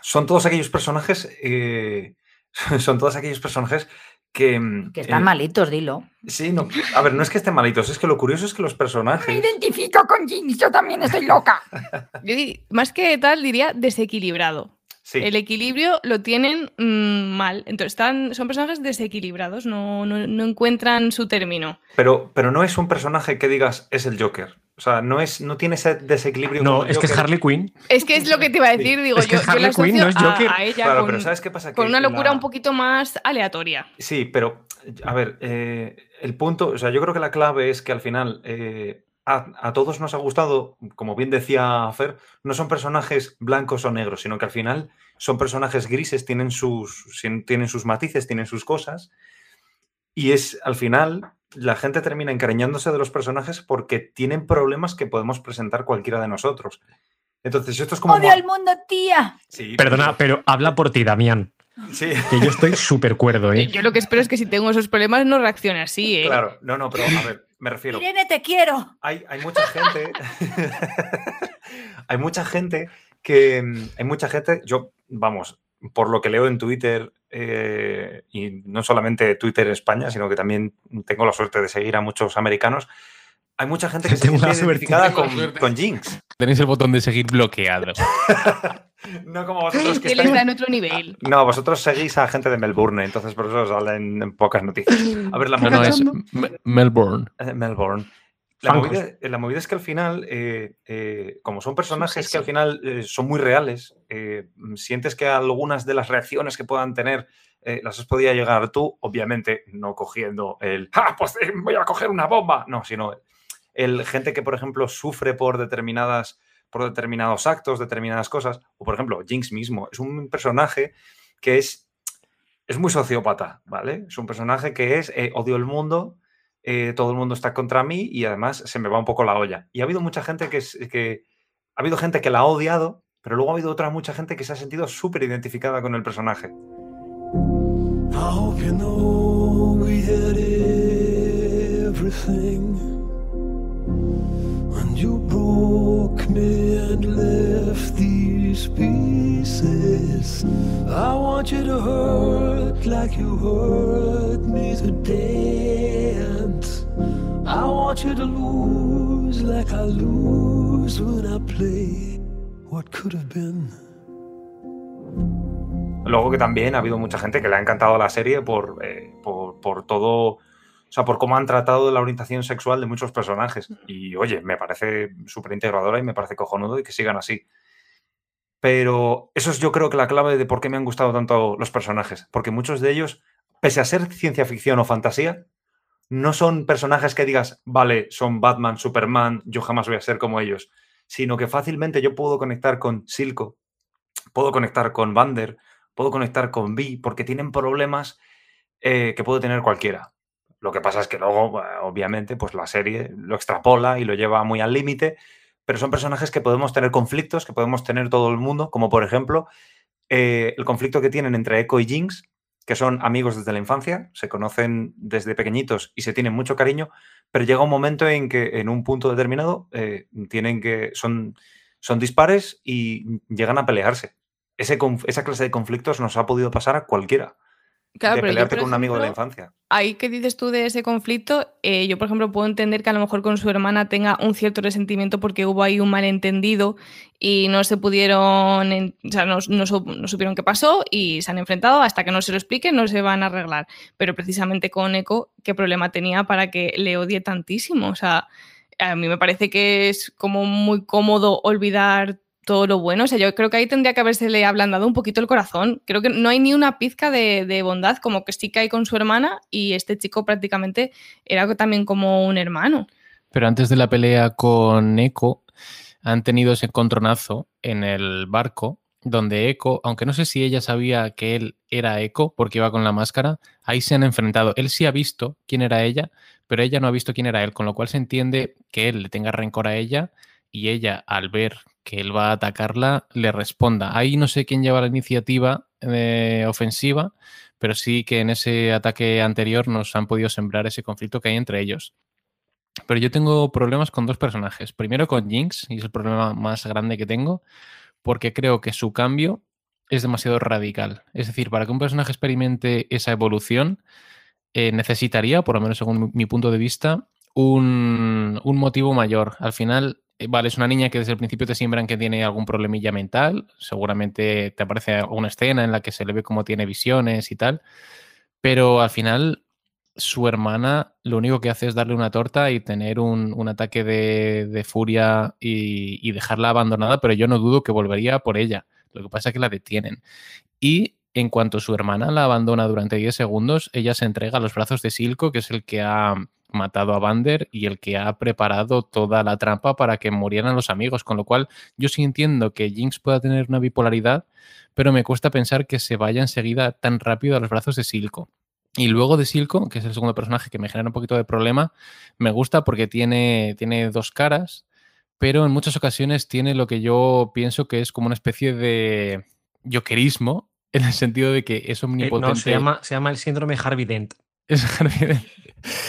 [SPEAKER 5] son todos aquellos personajes... Eh, son todos aquellos personajes que...
[SPEAKER 6] Mm, que están malitos, dilo.
[SPEAKER 5] Sí, no. A ver, no es que estén malitos, es que lo curioso es que los personajes.
[SPEAKER 6] Me identifico con Jinx, yo también estoy loca.
[SPEAKER 7] más que tal, diría desequilibrado. El equilibrio lo tienen mm, mal. Entonces, están, son personajes desequilibrados, no, no, encuentran su término.
[SPEAKER 5] Pero, pero no es un personaje que digas es el Joker. O sea, no, es, no tiene ese desequilibrio.
[SPEAKER 2] No, es que es Harley Quinn.
[SPEAKER 7] Es que es lo que te iba a decir, digo, yo, Harley Quinn no es Joker. A, ella
[SPEAKER 5] claro, pero ¿sabes qué pasa?
[SPEAKER 7] con una locura un poquito más aleatoria.
[SPEAKER 5] Sí, pero, a ver, eh, el punto, o sea, yo creo que la clave es que al final eh, a, todos nos ha gustado, como bien decía Fer, no son personajes blancos o negros, sino que al final son personajes grises, tienen sus, tienen sus matices, tienen sus cosas. Y es al final la gente termina encariñándose de los personajes porque tienen problemas que podemos presentar cualquiera de nosotros. Entonces, esto es como.
[SPEAKER 6] ¡Odio al mundo, tía!
[SPEAKER 2] Perdona, pero habla por ti, Damián.
[SPEAKER 5] Sí.
[SPEAKER 2] Que yo estoy súper cuerdo, ¿eh?
[SPEAKER 7] Yo lo que espero es que si tengo esos problemas no reaccione así, ¿eh?
[SPEAKER 5] Claro, no, no, pero a ver, me refiero.
[SPEAKER 6] Irene, te quiero.
[SPEAKER 5] Hay, mucha gente. hay mucha gente que. Hay mucha gente. Yo, vamos, por lo que leo en Twitter, eh, y no solamente Twitter España, sino que también tengo la suerte de seguir a muchos americanos. Hay mucha gente que se siente identificada con, con Jinx.
[SPEAKER 1] Tenéis el botón de seguir bloqueado.
[SPEAKER 5] no como vosotros que,
[SPEAKER 7] estáis... en otro nivel.
[SPEAKER 5] No, vosotros seguís a gente de Melbourne, entonces por eso os salen pocas noticias. A ver, la
[SPEAKER 1] no, no, es Melbourne.
[SPEAKER 5] Eh, Melbourne. La movida, es que al final, eh, eh, como son personajes que al final son muy reales, sientes que algunas de las reacciones que puedan tener las has podido llegar tú, obviamente no cogiendo el, ¡ah, pues voy a coger una bomba! No, sino el gente que, por ejemplo, sufre por determinadas por determinados actos, determinadas cosas, o por ejemplo, Jinx mismo, es un personaje que es, es muy sociópata, ¿vale? Es un personaje que es eh, odio el mundo, eh, todo el mundo está contra mí y además se me va un poco la olla. Y ha habido mucha gente que, que ha habido gente que la ha odiado, pero luego ha habido otra mucha gente que se ha sentido súper identificada con el personaje. Broke me and left these pieces. I want you to hurt like you hurt me I want you to lose like I lose what could have been. Luego que también ha habido mucha gente que le ha encantado la serie por, eh, por, por todo o sea, por cómo han tratado la orientación sexual de muchos personajes. Y oye, me parece súper integradora y me parece cojonudo y que sigan así. Pero eso es yo creo que la clave de por qué me han gustado tanto los personajes. Porque muchos de ellos, pese a ser ciencia ficción o fantasía, no son personajes que digas, vale, son Batman, Superman, yo jamás voy a ser como ellos. Sino que fácilmente yo puedo conectar con Silco, puedo conectar con Vander, puedo conectar con Vi, porque tienen problemas eh, que puede tener cualquiera. Lo que pasa es que luego, obviamente, pues la serie lo extrapola y lo lleva muy al límite, pero son personajes que podemos tener conflictos, que podemos tener todo el mundo, como por ejemplo eh, el conflicto que tienen entre Echo y Jinx, que son amigos desde la infancia, se conocen desde pequeñitos y se tienen mucho cariño, pero llega un momento en que en un punto determinado eh, tienen que son, son dispares y llegan a pelearse. Esa clase de conflictos nos ha podido pasar a cualquiera.
[SPEAKER 7] Claro,
[SPEAKER 5] de
[SPEAKER 7] pero
[SPEAKER 5] pelearte con un amigo de la infancia.
[SPEAKER 7] ahí que dices tú de ese conflicto, eh, yo por ejemplo puedo entender que a lo mejor con su hermana tenga un cierto resentimiento porque hubo ahí un malentendido y no se pudieron, en- o sea, no, no su- no supieron qué pasó y se han enfrentado hasta que no se lo expliquen, no se van a arreglar. Pero precisamente con Echo, ¿qué problema tenía para que le odie tantísimo? O sea, a mí me parece que es como muy cómodo olvidar todo lo bueno. O sea, yo creo que ahí tendría que habérsele ablandado un poquito el corazón. Creo que no hay ni una pizca de, bondad, como que sí que hay con su hermana, y este chico prácticamente era también como un hermano.
[SPEAKER 1] Pero antes de la pelea con Echo, han tenido ese encontronazo en el barco, donde Echo, aunque no sé si ella sabía que él era Echo porque iba con la máscara, ahí se han enfrentado. Él sí ha visto quién era ella, pero ella no ha visto quién era él, con lo cual se entiende que él le tenga rencor a ella y ella, al ver que él va a atacarla, le responda. Ahí no sé quién lleva la iniciativa eh, ofensiva, pero sí que en ese ataque anterior nos han podido sembrar ese conflicto que hay entre ellos. Pero yo tengo problemas con dos personajes. Primero con Jinx, y es el problema más grande que tengo, porque creo que su cambio es demasiado radical. Es decir, para que un personaje experimente esa evolución, eh, necesitaría, por lo menos según mi, punto de vista, un, un motivo mayor. Al final, vale, es una niña que desde el principio te siembran que tiene algún problemilla mental. Seguramente te aparece alguna escena en la que se le ve como tiene visiones y tal. Pero al final, su hermana lo único que hace es darle una torta y tener un, un ataque de, de furia y, y dejarla abandonada, pero yo no dudo que volvería por ella. Lo que pasa es que la detienen. Y en cuanto su hermana la abandona durante 10 segundos, ella se entrega a los brazos de Silco, que es el que ha matado a Vander y el que ha preparado toda la trampa para que murieran los amigos. Con lo cual, yo sí entiendo que Jinx pueda tener una bipolaridad, pero me cuesta pensar que se vaya enseguida tan rápido a los brazos de Silco. Y luego de Silco, que es el segundo personaje que me genera un poquito de problema, me gusta porque tiene, tiene dos caras, pero en muchas ocasiones tiene lo que yo pienso que es como una especie de jokerismo, en el sentido de que es
[SPEAKER 2] Eh,
[SPEAKER 1] omnipotente.
[SPEAKER 2] no, se llama, se llama el síndrome Harvey Dent.
[SPEAKER 1] Es Harvey Dent.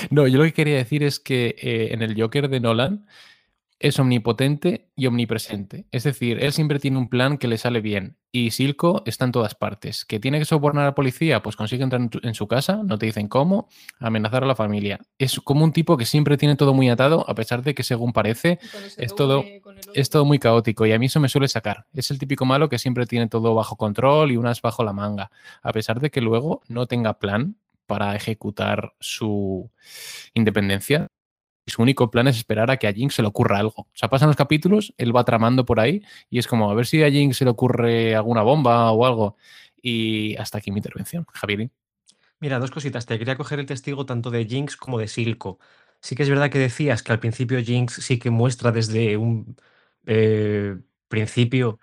[SPEAKER 1] No, yo lo que quería decir es que eh, en el Joker de Nolan es omnipotente y omnipresente. Es decir, él siempre tiene un plan que le sale bien. Y Silco está en todas partes. ¿Que tiene que sobornar a la policía? Pues consigue entrar en, tu- en su casa, no te dicen cómo, amenazar a la familia. Es como un tipo que siempre tiene todo muy atado, a pesar de que según parece es todo, es todo muy caótico y a mí eso me suele sacar. Es el típico malo que siempre tiene todo bajo control y unas bajo la manga, a pesar de que luego no tenga plan para ejecutar su independencia. Y su único plan es esperar a que a Jinx se le ocurra algo. O sea, pasan los capítulos, él va tramando por ahí y es como a ver si a Jinx se le ocurre alguna bomba o algo. Y hasta aquí mi intervención, Javier.
[SPEAKER 2] Mira, dos cositas. Te quería coger el testigo tanto de Jinx como de Silco. Sí que es verdad que decías que al principio Jinx sí que muestra desde un eh, principio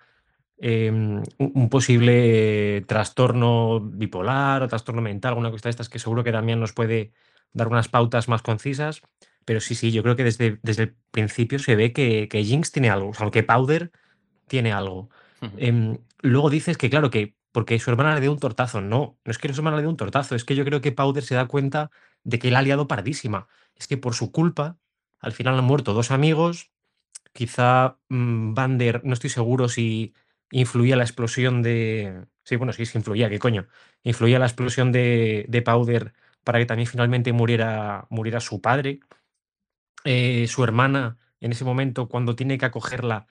[SPEAKER 2] eh, un, posible trastorno bipolar o trastorno mental, alguna cosa de estas que seguro que Damián nos puede dar unas pautas más concisas. Pero sí, sí, yo creo que desde, desde el principio se ve que, que Jinx tiene algo, o sea, que Powder tiene algo. Em, luego dices que, claro, que porque su hermana le dio un tortazo. No, no es que su hermana le dio un tortazo, es que yo creo que Powder se da cuenta de que él ha liado pardísima. Es que por su culpa, al final han muerto dos amigos. Quizá mm, Vander, no estoy seguro si influía la explosión de. Sí, bueno, sí, sí influía, ¿qué coño? Influía la explosión de, de Powder para que también finalmente muriera, muriera su padre. Eh, su hermana, en ese momento, cuando tiene que acogerla,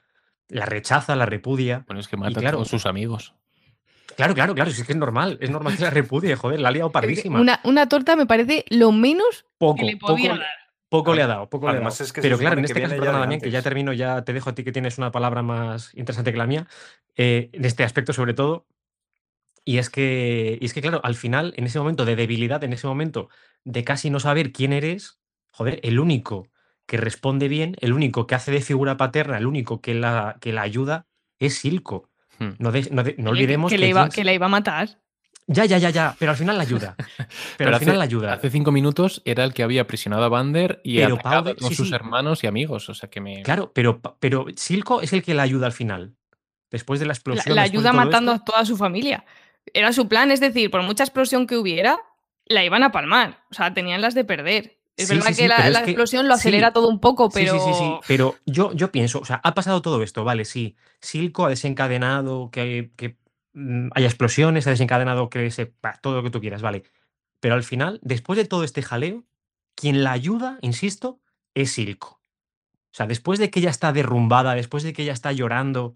[SPEAKER 2] la rechaza, la repudia.
[SPEAKER 1] Bueno, es que mata a
[SPEAKER 2] claro,
[SPEAKER 1] todos sus amigos.
[SPEAKER 2] Claro, claro, claro, si es que es normal, es normal que la repudie, joder, la ha liado pardísima.
[SPEAKER 7] Una, una torta me parece lo menos
[SPEAKER 2] poco,
[SPEAKER 7] que le
[SPEAKER 2] poco,
[SPEAKER 7] dar.
[SPEAKER 2] Poco le ha dado, poco le ha
[SPEAKER 5] Además
[SPEAKER 2] dado.
[SPEAKER 5] es que
[SPEAKER 2] Pero claro, en este caso, perdona, Damián, que ya termino, ya te dejo a ti que tienes una palabra más interesante que la mía, eh, en este aspecto sobre todo. Y es que, y es que, claro, al final, en ese momento de debilidad, en ese momento de casi no saber quién eres, joder, el único que responde bien, el único que hace de figura paterna, el único que la, que la ayuda es Silco.
[SPEAKER 1] Hmm.
[SPEAKER 2] No, de- no de- no olvidemos
[SPEAKER 7] que,
[SPEAKER 2] que,
[SPEAKER 7] le iba, que la iba a matar.
[SPEAKER 2] Ya, ya, ya, ya, pero al final la ayuda. Pero, al
[SPEAKER 1] hace,
[SPEAKER 2] final la ayuda.
[SPEAKER 1] hace cinco minutos era el que había aprisionado a Vander y
[SPEAKER 2] Pero Powder-
[SPEAKER 1] con
[SPEAKER 2] sí,
[SPEAKER 1] sus
[SPEAKER 2] sí.
[SPEAKER 1] hermanos y amigos. O sea que me.
[SPEAKER 2] Claro, pero, pero Silco es el que la ayuda al final. Después de la explosión.
[SPEAKER 7] la ayuda matando
[SPEAKER 2] esto.
[SPEAKER 7] a toda su familia. Era su plan, es decir, por mucha explosión que hubiera, la iban a palmar. O sea, tenían las de perder. Es
[SPEAKER 2] Sí,
[SPEAKER 7] verdad
[SPEAKER 2] sí, sí,
[SPEAKER 7] que la,
[SPEAKER 2] es que-
[SPEAKER 7] explosión lo
[SPEAKER 2] sí.
[SPEAKER 7] acelera todo un poco,
[SPEAKER 2] Sí,
[SPEAKER 7] pero.
[SPEAKER 2] sí, sí, sí. Pero yo, yo pienso, o sea, ha pasado todo esto, vale, sí. Silco ha desencadenado que, que mm, haya explosiones, ha desencadenado que se, todo lo que tú quieras, vale. Pero al final, después de todo este jaleo, quien la ayuda, insisto, es Silco. O sea, después de que ella está derrumbada, después de que ella está llorando,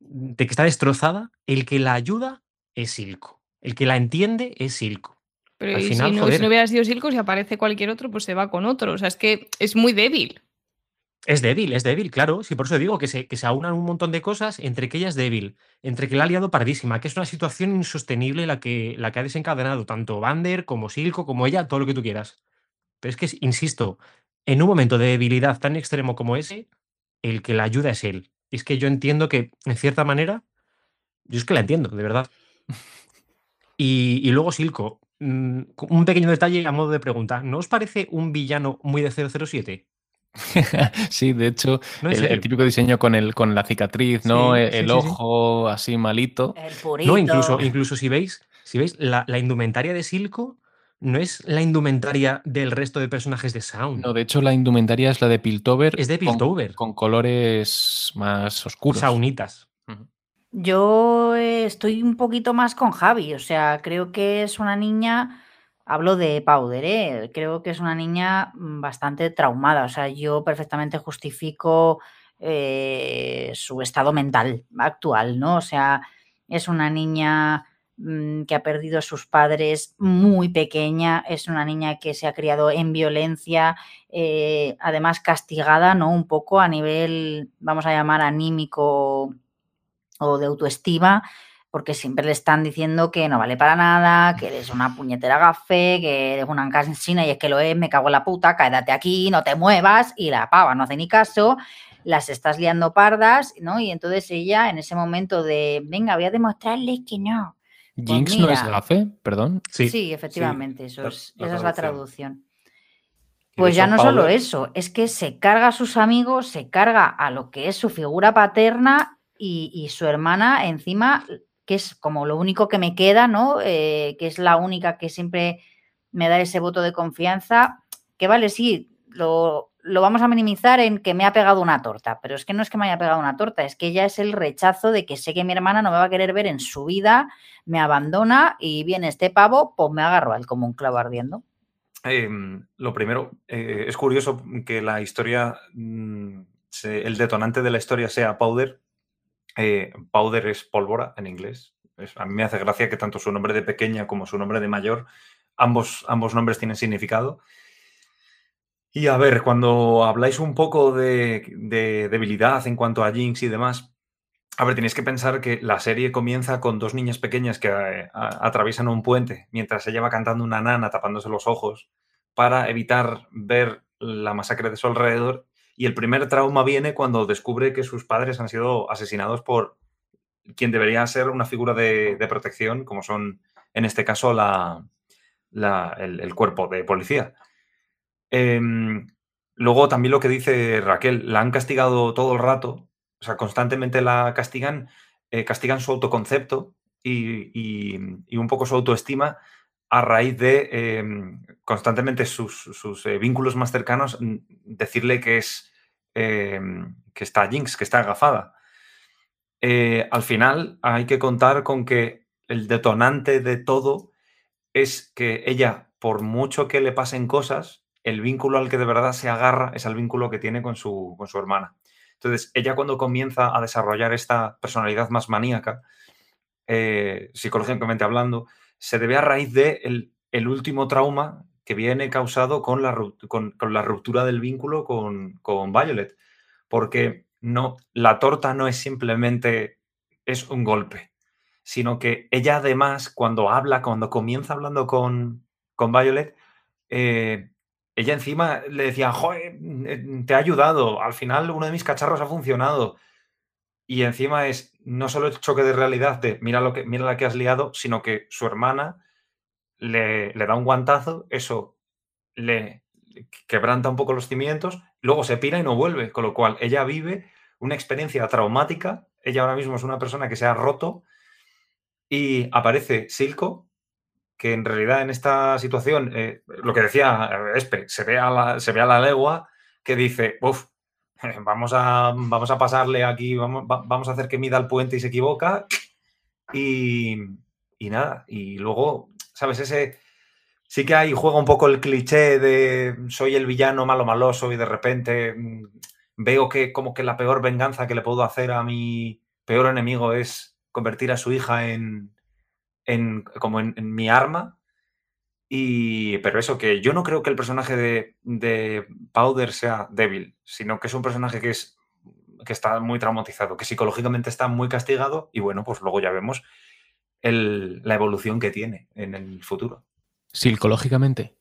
[SPEAKER 2] de que está destrozada, el que la ayuda es Silco. El que la entiende es Silco.
[SPEAKER 7] Pero si, no, hubiera sido Silco, si aparece cualquier otro, pues se va con otro. O sea, es que es muy débil.
[SPEAKER 2] Es débil, es débil, claro. Sí, por eso digo que se, que se aunan un montón de cosas entre que ella es débil, entre que la ha liado pardísima, que es una situación insostenible la que, la que ha desencadenado tanto Vander como Silco, como ella, todo lo que tú quieras. Pero es que, insisto, en un momento de debilidad tan extremo como ese, el que la ayuda es él. Y es que yo entiendo que, en cierta manera, yo es que la entiendo, de verdad. Y, y luego Silco, mm, un pequeño detalle a modo de pregunta. ¿No os parece un villano muy de 007?
[SPEAKER 1] sí, de hecho, el, típico diseño con, el, con la cicatriz, ¿no? E, el, ojo así malito.
[SPEAKER 2] no, incluso, incluso si veis, si veis la, indumentaria de Silco no es la indumentaria del resto de personajes de Sound.
[SPEAKER 1] No, de hecho, la indumentaria es la de Piltover.
[SPEAKER 2] Es de Piltover.
[SPEAKER 1] Con, colores más oscuros.
[SPEAKER 2] Saunitas.
[SPEAKER 6] Yo estoy un poquito más con Javi, o sea, creo que es una niña Hablo de Powder, ¿eh? creo que es una niña mm, bastante traumada, o sea, yo perfectamente justifico eh, su estado mental actual, ¿no? O sea, es una niña mm, que ha perdido a sus padres muy pequeña, es una niña que se ha criado en violencia, eh, además castigada, ¿no? Un poco a nivel, vamos a llamar, anímico o de autoestima porque siempre le están diciendo que no vale para nada, que eres una puñetera gafe, que eres una cansina y es que lo es, me cago en la puta, quédate aquí, no te muevas, y la pava no hace ni caso, las estás liando pardas, ¿no? Y entonces ella, en ese momento de, venga, voy a demostrarles que no.
[SPEAKER 1] Pues Jinx no es gafe, perdón.
[SPEAKER 6] Sí, sí efectivamente, eso es, esa es la traducción. Pues ya no solo eso, es que se carga a sus amigos, se carga a lo que es su figura paterna y, y su hermana encima que es como lo único que me queda, ¿no? Eh, que es la única que siempre me da ese voto de confianza, que vale, sí, lo, vamos a minimizar en que me ha pegado una torta, pero es que no es que me haya pegado una torta, es que ya es el rechazo de que sé que mi hermana no me va a querer ver en su vida, me abandona y viene este pavo, pues me agarro a él como un clavo ardiendo.
[SPEAKER 5] Em, lo primero, eh, es curioso que la historia, mm, el detonante de la historia sea Powder, eh, powder es pólvora en inglés. a mí me hace gracia que tanto su nombre de pequeña como su nombre de mayor, ambos, ambos nombres tienen significado. Y a ver, cuando habláis un poco de, debilidad en cuanto a Jinx y demás, a ver, tenéis que pensar que la serie comienza con dos niñas pequeñas que eh, atraviesan un puente mientras ella va cantando una nana tapándose los ojos para evitar ver la masacre de su alrededor y el primer trauma viene cuando descubre que sus padres han sido asesinados por quien debería ser una figura de, protección, como son, en este caso, la, el, cuerpo de policía. Em, luego también lo que dice Raquel, la han castigado todo el rato, o sea, constantemente la castigan, eh, castigan su autoconcepto y, un poco su autoestima a raíz de em, constantemente sus, eh, vínculos más cercanos decirle que es em, que está Jinx, que está agafada. Eh, al final hay que contar con que el detonante de todo es que ella, por mucho que le pasen cosas, el vínculo al que de verdad se agarra es el vínculo que tiene con su, con su hermana. Entonces, ella cuando comienza a desarrollar esta personalidad más maníaca, eh, psicológicamente hablando, se debe a raíz de el, último trauma que viene causado con la, con, la ruptura del vínculo con, con, Violet. Porque no, la torta no es simplemente es un golpe, sino que ella además, cuando habla, cuando comienza hablando con, con Violet, eh, ella encima le decía, joder, eh, te ha ayudado, al final uno de mis cacharros ha funcionado. Y encima es no solo el choque de realidad de mira, lo que, mira la que has liado, sino que su hermana le, da un guantazo, eso le quebranta un poco los cimientos, luego se pira y no vuelve, con lo cual ella vive una experiencia traumática, ella ahora mismo es una persona que se ha roto y aparece Silco, que en realidad en esta situación, eh, lo que decía eh, Espe, se ve, a la, se ve a la legua que dice, uff, vamos a, vamos a pasarle aquí, vamos, vamos a hacer que mida el puente y se equivoca Y, y nada, y luego, ¿sabes? Ese, sí que ahí juega un poco el cliché de soy el villano malo maloso y de repente mm, veo que como que la peor venganza que le puedo hacer a mi peor enemigo es convertir a su hija en, en como en, mi arma. Y, pero eso, que yo no creo que el personaje de, de, Powder sea débil, sino que es un personaje que, es, que está muy traumatizado, que psicológicamente está muy castigado y bueno, pues luego ya vemos el, la evolución que tiene en el futuro.
[SPEAKER 1] Psicológicamente.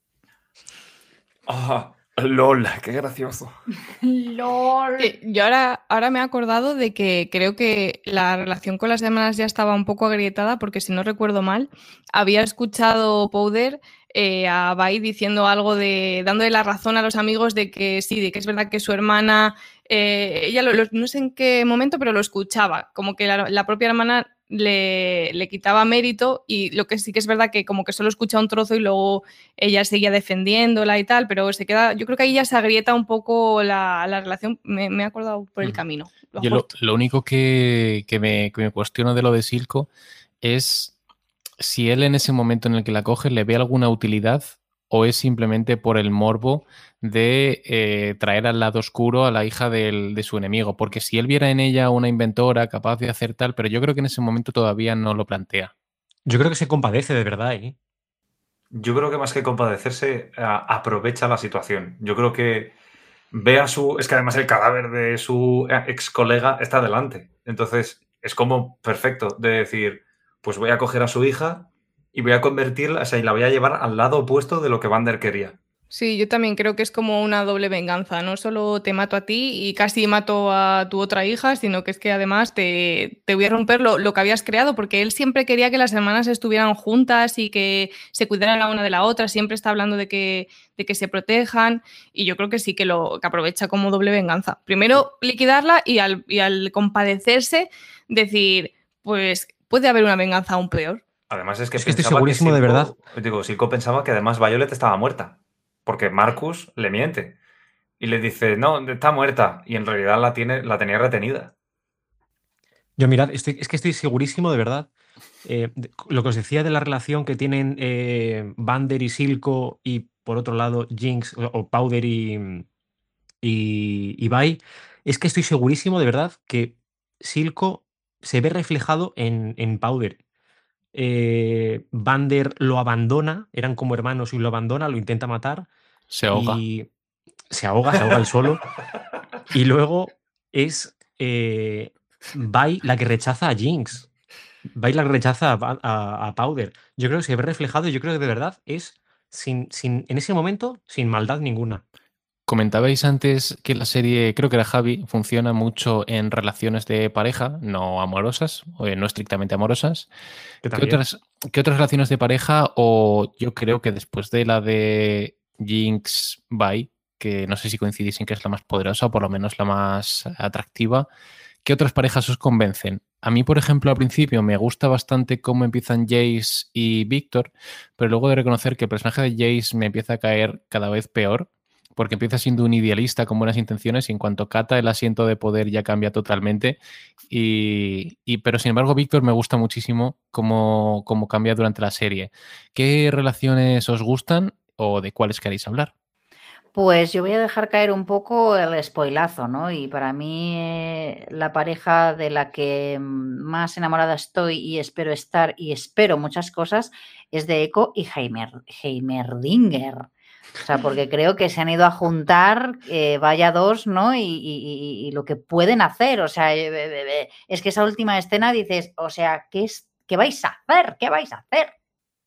[SPEAKER 5] Ah, LOL, qué gracioso.
[SPEAKER 6] LOL.
[SPEAKER 7] Yo ahora, ahora me he acordado de que creo que la relación con las hermanas ya estaba un poco agrietada, porque si no recuerdo mal, había escuchado Powder eh, a Bai diciendo algo de. dándole la razón a los amigos de que sí, de que es verdad que su hermana. Eh, ella no sé en qué momento, pero lo escuchaba. Como que la propia hermana le, quitaba mérito y lo que sí que es verdad que como que solo escucha un trozo y luego ella seguía defendiéndola y tal, pero se queda, yo creo que ahí ya se agrieta un poco la, relación, me, he acordado por el camino.
[SPEAKER 1] Lo, lo, único que, me, que, me, cuestiono de lo de Silco es si él en ese momento en el que la coge le ve alguna utilidad o es simplemente por el morbo de eh, traer al lado oscuro a la hija de su enemigo. Porque si él viera en ella una inventora capaz de hacer tal, pero yo creo que en ese momento todavía no lo plantea.
[SPEAKER 2] Yo creo que se compadece de verdad. ¿eh?
[SPEAKER 5] Yo creo que más que compadecerse, aprovecha la situación. Yo creo que ve a su. Es que además el cadáver de su eh, ex colega está delante. Entonces es como perfecto de decir: Pues voy a coger a su hija y voy a convertirla, o sea, y la voy a llevar al lado opuesto de lo que Vander quería.
[SPEAKER 7] Sí, yo también creo que es como una doble venganza. No solo te mato a ti y casi mato a tu otra hija, sino que es que además te, voy a romper lo, que habías creado, porque él siempre quería que las hermanas estuvieran juntas y que se cuidaran la una de la otra. Siempre está hablando de que, de que se protejan y yo creo que sí que lo que aprovecha como doble venganza. Primero liquidarla y al, y al compadecerse decir, pues puede haber una venganza aún peor.
[SPEAKER 5] Además es que,
[SPEAKER 2] estoy segurísimo de verdad.
[SPEAKER 5] Digo, Silco pensaba que además Violet estaba muerta, porque Marcus le miente y le dice, no, está muerta, y en realidad la, tiene, la tenía retenida.
[SPEAKER 2] Yo mirad, es que estoy segurísimo de verdad. Eh, lo que os decía de la relación que tienen eh, Bander y Silco y por otro lado Jinx o, Powder y, y, Bai, es que estoy segurísimo de verdad que Silco se ve reflejado en, en Powder eh, Vander lo abandona, eran como hermanos y lo abandona, lo intenta matar.
[SPEAKER 1] Se ahoga.
[SPEAKER 2] Y se ahoga, se ahoga el solo. y luego es eh, la que rechaza a Jinx. Bai la que rechaza a, Powder. Yo creo que se ve reflejado y yo creo que de verdad es sin, sin, en ese momento sin maldad ninguna.
[SPEAKER 1] Comentabais antes que la serie, creo que era Javi, funciona mucho en relaciones de pareja, no amorosas, o no estrictamente amorosas. ¿Qué otras, ¿Qué otras relaciones de pareja? O yo creo que después de la de Jinx Bai, que no sé si coincidís en que es la más poderosa o por lo menos la más atractiva, ¿qué otras parejas os convencen? A mí, por ejemplo, al principio me gusta bastante cómo empiezan Jace y Víctor, pero luego de reconocer que el personaje de Jace me empieza a caer cada vez peor porque empieza siendo un idealista con buenas intenciones y en cuanto cata el asiento de poder ya cambia totalmente. Y, pero sin embargo, Víctor me gusta muchísimo cómo, cómo, cambia durante la serie. ¿Qué relaciones os gustan o de cuáles queréis hablar?
[SPEAKER 6] Pues yo voy a dejar caer un poco el spoilazo, ¿no? Y para mí eh, la pareja de la que más enamorada estoy y espero estar y espero muchas cosas es de Echo y Heimer, Heimerdinger. O sea, porque creo que se han ido a juntar, eh, vaya dos, ¿no? Y, lo que pueden hacer. O sea, eh, es que esa última escena dices, o sea, ¿qué, es, ¿qué vais a hacer? ¿Qué vais a hacer?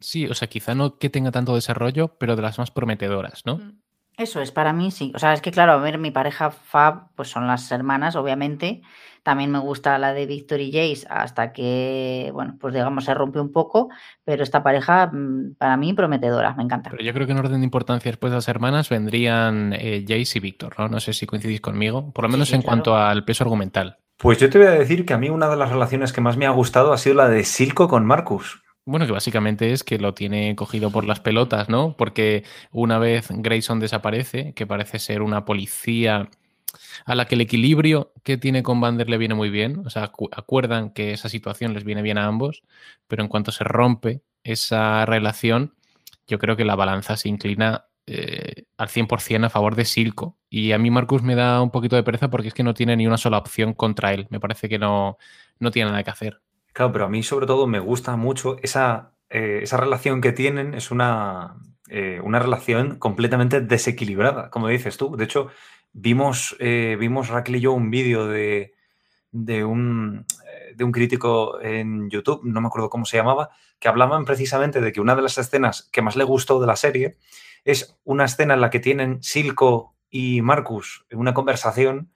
[SPEAKER 1] Sí, o sea, quizá no que tenga tanto desarrollo, pero de las más prometedoras, ¿no? Mm.
[SPEAKER 6] Eso es, para mí sí. O sea, es que claro, a ver, mi pareja Fab, pues son las hermanas, obviamente. También me gusta la de Victor y Jace hasta que, bueno, pues digamos, se rompe un poco, pero esta pareja mm, para mí prometedora, me encanta.
[SPEAKER 1] Pero yo creo que en orden de importancia después de las hermanas vendrían eh, Jace y Victor, ¿no? No sé si coincidís conmigo, por lo menos en cuanto al peso argumental.
[SPEAKER 5] Pues yo te voy a decir que a mí una de las relaciones que más me ha gustado ha sido la de Silco con Marcus.
[SPEAKER 1] Bueno, que básicamente es que lo tiene cogido por las pelotas, ¿no? Porque una vez Grayson desaparece, que parece ser una policía a la que el equilibrio que tiene con Bander le viene muy bien. O sea, acuerdan que esa situación les viene bien a ambos, pero en cuanto se rompe esa relación, yo creo que la balanza se inclina eh, al 100% a favor de Silco. Y a mí Marcus me da un poquito de pereza porque es que no tiene ni una sola opción contra él. Me parece que no, no tiene nada que hacer.
[SPEAKER 5] Claro, pero a mí sobre todo me gusta mucho esa, eh, esa relación que tienen, es una, eh, una relación completamente desequilibrada, como dices tú. De hecho, vimos, vimos Raquel y yo un vídeo de, de, un, de un crítico en YouTube, no me acuerdo cómo se llamaba, que hablaban precisamente de que una de las escenas que más le gustó de la serie es una escena en la que tienen Silco y Marcus una conversación.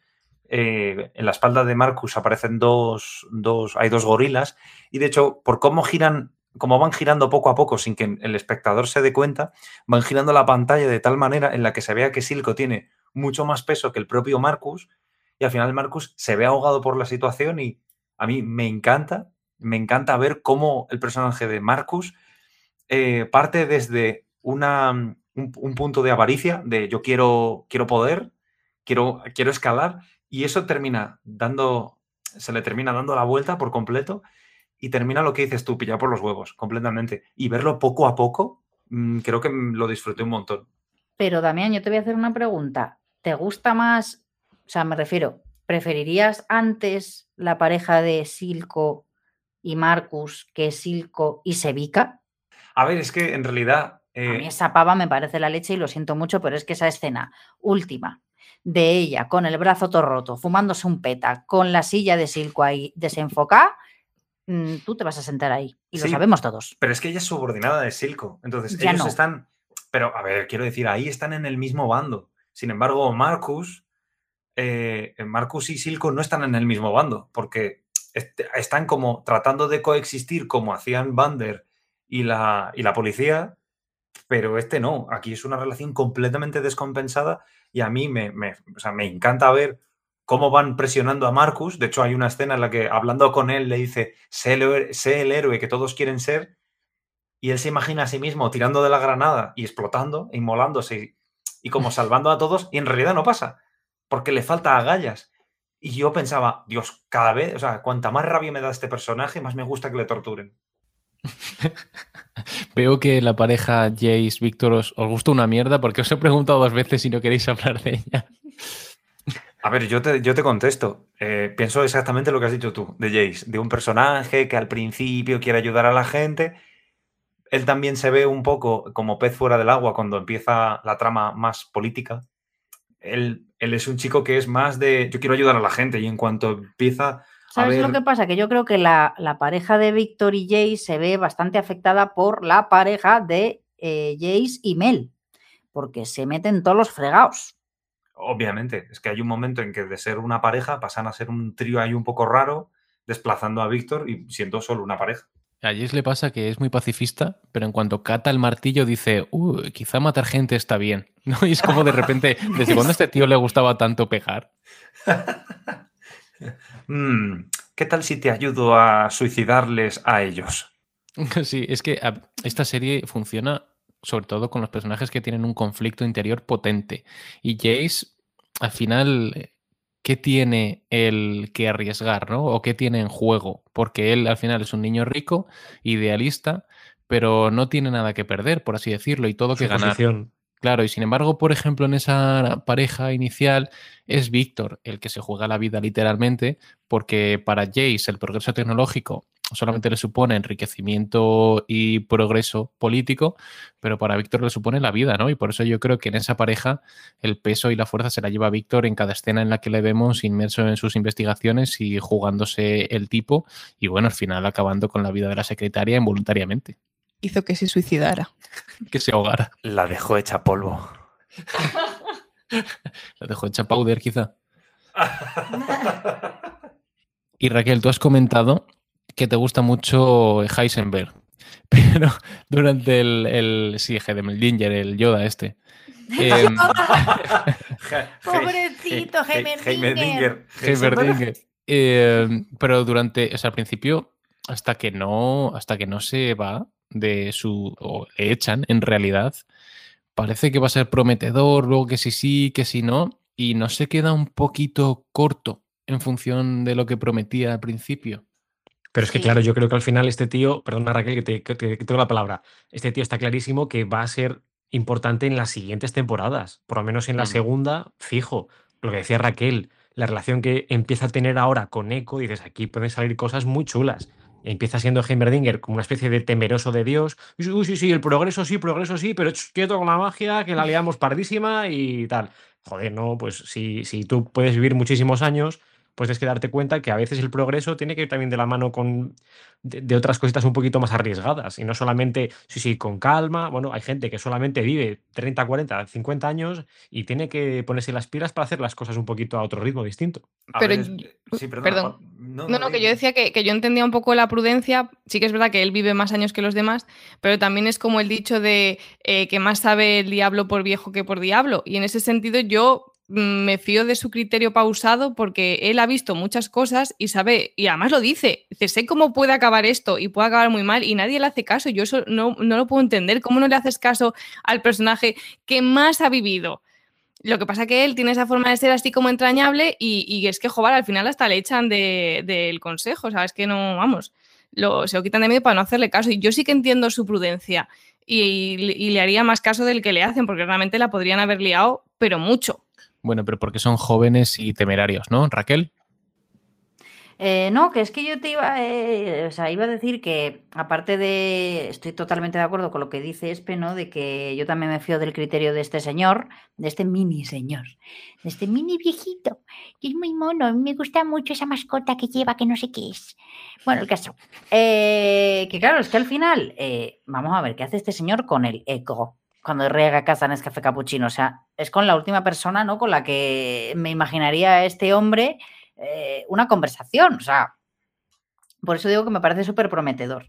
[SPEAKER 5] Eh, en la espalda de Marcus aparecen dos, dos, hay dos gorilas y de hecho por cómo giran, como van girando poco a poco sin que el espectador se dé cuenta, van girando la pantalla de tal manera en la que se vea que Silco tiene mucho más peso que el propio Marcus y al final Marcus se ve ahogado por la situación y a mí me encanta, me encanta ver cómo el personaje de Marcus eh, parte desde una, un, punto de avaricia, de yo quiero, quiero poder, quiero, quiero escalar, y eso termina dando, se le termina dando la vuelta por completo y termina lo que dices tú, pillado por los huevos, completamente. Y verlo poco a poco, mm, creo que lo disfruté un montón.
[SPEAKER 6] Pero Damián, yo te voy a hacer una pregunta. ¿Te gusta más, o sea, me refiero, ¿preferirías antes la pareja de Silco y Marcus que Silco y Sevica?
[SPEAKER 5] A ver, es que en realidad
[SPEAKER 6] a mí eh, esa pava me parece la leche y lo siento mucho, pero es que esa escena última de ella con el brazo todo roto, fumándose un peta, con la silla de Silco ahí desenfocada, mm, tú te vas a sentar ahí. Y lo sabemos todos.
[SPEAKER 5] Pero es que ella es subordinada de Silco. Entonces, ellos están. Pero, a ver, quiero decir, ahí están en el mismo bando. Sin embargo, Marcus, eh, Marcus y Silco no están en el mismo bando, porque están como tratando de coexistir como hacían Bander y la, y la policía, pero este no. Aquí es una relación completamente descompensada y a mí me, me, me encanta ver cómo van presionando a Marcus. De hecho, hay una escena en la que hablando con él le dice, sé el, héroe que todos quieren ser. Y él se imagina a sí mismo tirando de la granada y explotando, inmolándose y, como salvando a todos. Y en realidad no pasa, porque le falta agallas. Y yo pensaba, Dios, cada vez, o sea, cuanta más rabia me da este personaje, más me gusta que le torturen.
[SPEAKER 1] Veo que la pareja Jace-Víctor os, gusta una mierda porque os he preguntado dos veces si no queréis hablar de ella.
[SPEAKER 5] A ver, yo te, yo te contesto. Eh, pienso exactamente lo que has dicho tú de Jace, de un personaje que al principio quiere ayudar a la gente. Él también se ve un poco como pez fuera del agua cuando empieza la trama más política. Él, él es un chico que es más de yo quiero ayudar a la gente y en cuanto empieza
[SPEAKER 6] ¿Sabes lo que pasa? Que yo creo que la, pareja de Víctor y Jace se ve bastante afectada por la pareja de eh, Jace y Mel, porque se meten todos los fregados.
[SPEAKER 5] Obviamente, es que hay un momento en que de ser una pareja pasan a ser un trío ahí un poco raro, desplazando a Víctor y siendo solo una pareja.
[SPEAKER 1] A Jace le pasa que es muy pacifista, pero en cuanto cata el martillo dice, uh, quizá matar gente está bien. ¿No? Y es como de repente, ¿desde cuándo a este tío le gustaba tanto pegar?
[SPEAKER 5] Mm, ¿Qué tal si te ayudo a suicidarles a ellos?
[SPEAKER 1] Sí, es que esta serie funciona sobre todo con los personajes que tienen un conflicto interior potente. Y Jace, al final, ¿qué tiene el que arriesgar, ¿no? O qué tiene en juego? Porque él al final es un niño rico, idealista, pero no tiene nada que perder, por así decirlo, y todo que ganar. Claro, y sin embargo, por ejemplo, en esa pareja inicial es Víctor el que se juega la vida literalmente, porque para Jace el progreso tecnológico solamente le supone enriquecimiento y progreso político, pero para Víctor le supone la vida, ¿no? Y por eso yo creo que en esa pareja el peso y la fuerza se la lleva Víctor en cada escena en la que le vemos inmerso en sus investigaciones y jugándose el tipo, y bueno, al final acabando con la vida de la secretaria involuntariamente
[SPEAKER 7] hizo que se suicidara.
[SPEAKER 1] Que se ahogara.
[SPEAKER 5] La dejó hecha polvo.
[SPEAKER 1] La dejó hecha powder, quizá. y Raquel, tú has comentado que te gusta mucho Heisenberg, pero durante el, el sí, Heisenberg, el Yoda este.
[SPEAKER 6] Em, Pobrecito Heisenberg.
[SPEAKER 1] Heisenberg. Eh, pero durante, o sea, al principio, hasta que no, hasta que no se va, de su. o le echan en realidad. Parece que va a ser prometedor, luego que sí sí, que si no. y no se queda un poquito corto en función de lo que prometía al principio.
[SPEAKER 2] Pero es que, claro, yo creo que al final este tío, perdona Raquel que te, que tengo la palabra, este tío está clarísimo que va a ser importante en las siguientes temporadas, por lo menos en la mm. segunda, fijo. Lo que decía Raquel, la relación que empieza a tener ahora con Echo, dices, aquí pueden salir cosas muy chulas. Empieza siendo Heimerdinger como una especie de temeroso de Dios. Uy, sí, sí, el progreso sí, progreso sí, pero quieto con la magia, que la liamos pardísima y tal. Joder, no, pues si, si tú puedes vivir muchísimos años, pues tienes que darte cuenta que a veces el progreso tiene que ir también de la mano con de, otras cositas un poquito más arriesgadas y no solamente, sí, sí, con calma. Bueno, hay gente que solamente vive 30, 40, 50 años y tiene que ponerse las pilas para hacer las cosas un poquito a otro ritmo distinto.
[SPEAKER 7] Pero, sí, perdón. No, no, que yo decía que, yo entendía un poco la prudencia. Sí que es verdad que él vive más años que los demás, pero también es como el dicho de eh, que más sabe el diablo por viejo que por diablo. Y en ese sentido yo Mm, me fío de su criterio pausado porque él ha visto muchas cosas y sabe, y además lo dice, dice, sé cómo puede acabar esto y puede acabar muy mal y nadie le hace caso. Yo eso no, no lo puedo entender. ¿Cómo no le haces caso al personaje que más ha vivido? Lo que pasa que él tiene esa forma de ser así como entrañable y, es que, joder, al final hasta le echan del consejo, ¿sabes? Que no, vamos, lo, se lo quitan de medio para no hacerle caso. Y yo sí que entiendo su prudencia y, y le haría más caso del que le hacen, porque realmente la podrían haber liado, pero mucho.
[SPEAKER 1] Bueno, pero porque son jóvenes y temerarios, ¿no? Raquel.
[SPEAKER 6] Eh, no, que es que yo te iba, eh, o sea, iba a decir que aparte de, estoy totalmente de acuerdo con lo que dice Espe, ¿no? De que yo también me fío del criterio de este señor, de este mini señor, de este mini viejito, que es muy mono, me gusta mucho esa mascota que lleva, que no sé qué es. Bueno, el caso, eh, que claro, es que al final, vamos a ver, ¿qué hace este señor con el eco? cuando riega casa en café capuchino. O sea, es con la última persona, ¿no? Con la que me imaginaría este hombre eh, una conversación. O sea, por eso digo que me parece súper prometedor.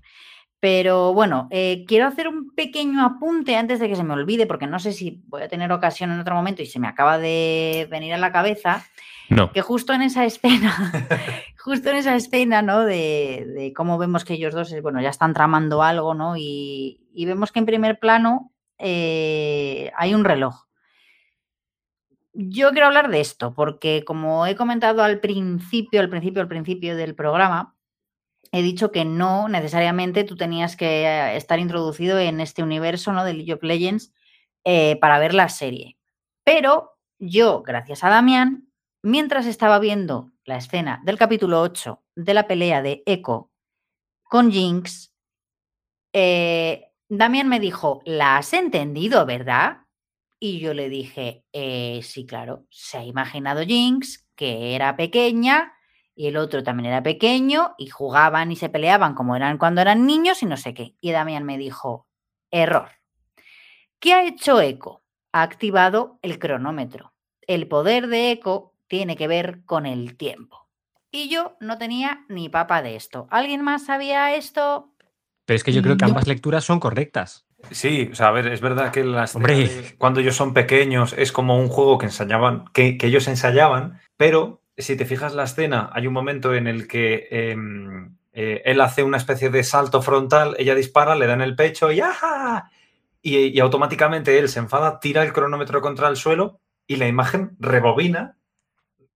[SPEAKER 6] Pero bueno, eh, quiero hacer un pequeño apunte antes de que se me olvide, porque no sé si voy a tener ocasión en otro momento y se me acaba de venir a la cabeza.
[SPEAKER 1] No.
[SPEAKER 6] Que justo en esa escena, justo en esa escena, ¿no? De, cómo vemos que ellos dos, bueno, ya están tramando algo, ¿no? Y, y vemos que en primer plano eh, hay un reloj. Yo quiero hablar de esto porque como he comentado al principio, al principio, al principio del programa, he dicho que no necesariamente tú tenías que eh, estar introducido en este universo ¿no? de League of Legends eh, para ver la serie. Pero yo, gracias a Damián, mientras estaba viendo la escena del capítulo 8 de la pelea de Echo con Jinx, Damián me dijo, ¿la has entendido, verdad? Y yo le dije, eh, sí, claro, se ha imaginado Jinx, que era pequeña, y el otro también era pequeño, y jugaban y se peleaban como eran cuando eran niños y no sé qué. Y Damián me dijo, error. ¿Qué ha hecho Eco? Ha activado el cronómetro. El poder de Eco tiene que ver con el tiempo. Y yo no tenía ni papa de esto. ¿Alguien más sabía esto?
[SPEAKER 2] Pero es que yo creo que ambas lecturas son correctas.
[SPEAKER 5] Sí, o sea, a ver, es verdad que las cuando ellos son pequeños es como un juego que ensayaban, que, ellos ensayaban, pero si te fijas la escena, hay un momento en el que em, eh, él hace una especie de salto frontal, ella dispara, le da en el pecho y Y, y, automáticamente él se enfada, tira el cronómetro contra el suelo y la imagen rebobina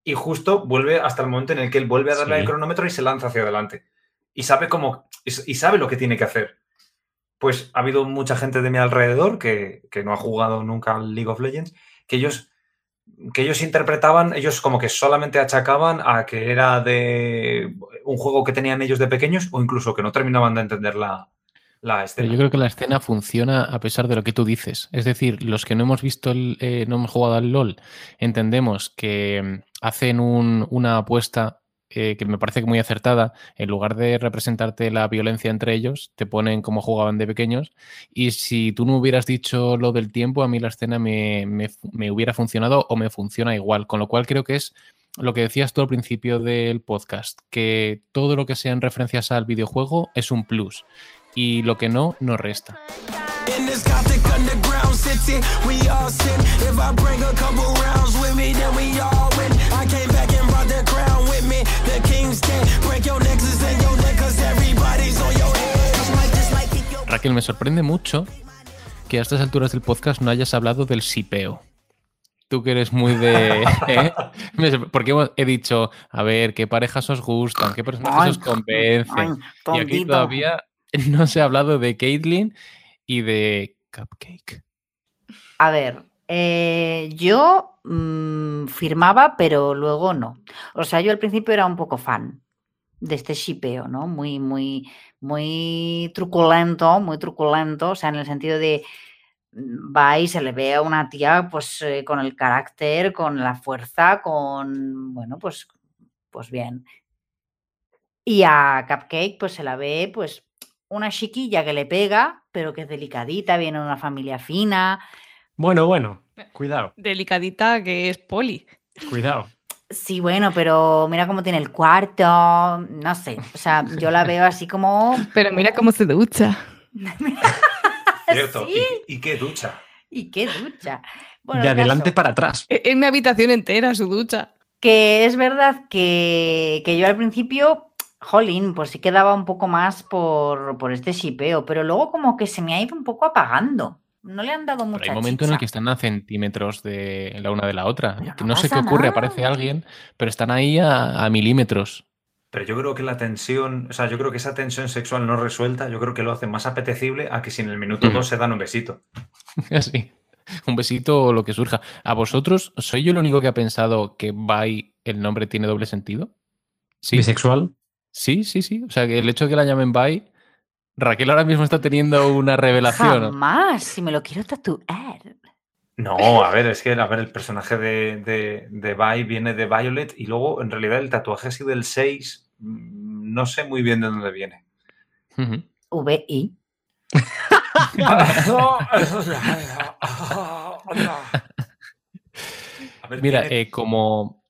[SPEAKER 5] y justo vuelve hasta el momento en el que él vuelve a darle el cronómetro y se lanza hacia adelante. Y sabe cómo y sabe lo que tiene que hacer. Pues ha habido mucha gente de mi alrededor que, no ha jugado nunca al League of Legends, que ellos, que ellos interpretaban, ellos como que solamente achacaban a que era de un juego que tenían ellos de pequeños o incluso que no terminaban de entender la, la escena.
[SPEAKER 1] yo creo que la escena funciona a pesar de lo que tú dices. Es decir, los que no hemos visto, eh, no hemos jugado al LOL, entendemos que hacen una apuesta eh, que me parece muy acertada, en lugar de representarte la violencia entre ellos, te ponen como jugaban de pequeños. Y si tú no hubieras dicho lo del tiempo, a mí la escena me, me hubiera funcionado o me funciona igual. Con lo cual creo que es lo que decías tú al principio del podcast, que todo lo que sean referencias al videojuego es un plus y lo que no, no resta. Raquel, me sorprende mucho que a estas alturas del podcast no hayas hablado del sipeo. Tú que eres muy de. ¿eh? Porque he dicho, a ver, ¿qué parejas os gustan? ¿Qué personajes os convencen?
[SPEAKER 6] ay,
[SPEAKER 1] y aquí todavía no se ha hablado de Caitlyn y de Cupcake.
[SPEAKER 6] A ver, eh, yo mm, firmaba, pero luego no. O sea, yo al principio era un poco fan de este shipeo, ¿no? Muy, muy, muy truculento, muy truculento, o sea, en el sentido de mm, va y se le ve a una tía pues eh, con el carácter, con la fuerza, con, bueno, pues, pues bien. Y a Cupcake pues se la ve pues una chiquilla que le pega, pero que es delicadita, viene de una familia fina,
[SPEAKER 2] Bueno, bueno, cuidado,
[SPEAKER 7] Delicadita que es poli.
[SPEAKER 2] cuidado.
[SPEAKER 6] Sí, bueno, pero mira cómo tiene el cuarto, no sé, o sea, yo la veo así como...
[SPEAKER 7] Pero mira cómo se ducha.
[SPEAKER 5] Cierto.
[SPEAKER 6] Sí.
[SPEAKER 5] ¿Y, y qué ducha?
[SPEAKER 6] Y qué ducha. Bueno,
[SPEAKER 2] de
[SPEAKER 6] el
[SPEAKER 2] adelante
[SPEAKER 6] caso,
[SPEAKER 2] para atrás.
[SPEAKER 7] Es mi habitación entera, su ducha.
[SPEAKER 6] Que es verdad que, que yo al principio, jolín, pues sí quedaba un poco más por, por este shipeo, pero luego como que se me ha ido un poco apagando. No le han dado
[SPEAKER 1] Pero
[SPEAKER 6] mucha
[SPEAKER 1] hay momento en el que están a centímetros de la una de la otra.
[SPEAKER 6] Pero no
[SPEAKER 1] no sé qué ocurre,
[SPEAKER 6] nada.
[SPEAKER 1] aparece alguien, pero están ahí a, a milímetros.
[SPEAKER 5] Pero yo creo que la tensión, o sea, yo creo que esa tensión sexual no resuelta, yo creo que lo hace más apetecible a que si en el minuto
[SPEAKER 1] Ujú.
[SPEAKER 5] 2 se dan un besito.
[SPEAKER 1] Así. Un besito o lo que surja. ¿A vosotros soy yo el único que ha pensado que Bai el nombre tiene doble sentido? Sí.
[SPEAKER 2] Bisexual.
[SPEAKER 1] Sí, sí, sí. O sea, que el hecho de que la llamen Bai, Raquel ahora mismo está teniendo una revelación. ¿no?
[SPEAKER 6] Jamás, si me lo quiero tatuar.
[SPEAKER 5] No, a ver, es que a ver, el personaje de, de, de Vi viene de Violet y luego en realidad el tatuaje ha sido el 6. mm, No sé muy bien de dónde viene.
[SPEAKER 1] Ujú.
[SPEAKER 6] VI.
[SPEAKER 5] A ver,
[SPEAKER 1] Mira, eh, como...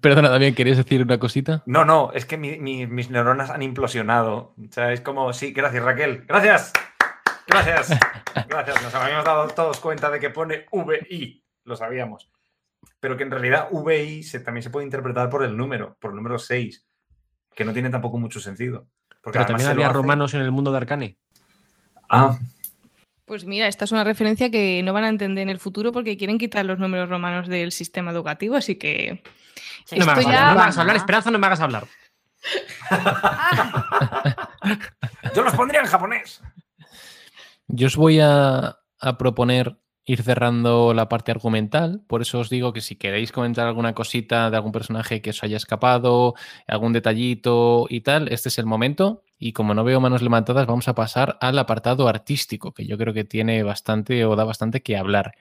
[SPEAKER 1] Perdona, también querías decir una cosita.
[SPEAKER 5] No, no, es que mi- mi- mis neuronas han implosionado. O sea, es como, sí, gracias Raquel, gracias. Gracias. Gracias. Nos habíamos dado todos cuenta de que pone VI. Lo sabíamos. Pero que en realidad VI se, también se puede interpretar por el número, por el número 6. Que no tiene tampoco mucho sentido. Porque
[SPEAKER 2] Pero también había romanos en el mundo de Arcane.
[SPEAKER 5] Ah,
[SPEAKER 7] Pues mira, esta es una referencia que no van a entender en el futuro porque quieren quitar los números romanos del sistema educativo, así que
[SPEAKER 6] Sí,
[SPEAKER 2] No me, hagas hablar,
[SPEAKER 7] ya-
[SPEAKER 2] no me hagas hablar, Esperanza, no me hagas hablar.
[SPEAKER 5] yo los pondría en japonés.
[SPEAKER 1] Yo os voy a, a proponer ir cerrando la parte argumental. Por eso os digo que si queréis comentar alguna cosita de algún personaje que os haya escapado, algún detallito y tal, este es el momento. Y como no veo manos levantadas, vamos a pasar al apartado artístico, que yo creo que tiene bastante o da bastante que hablar.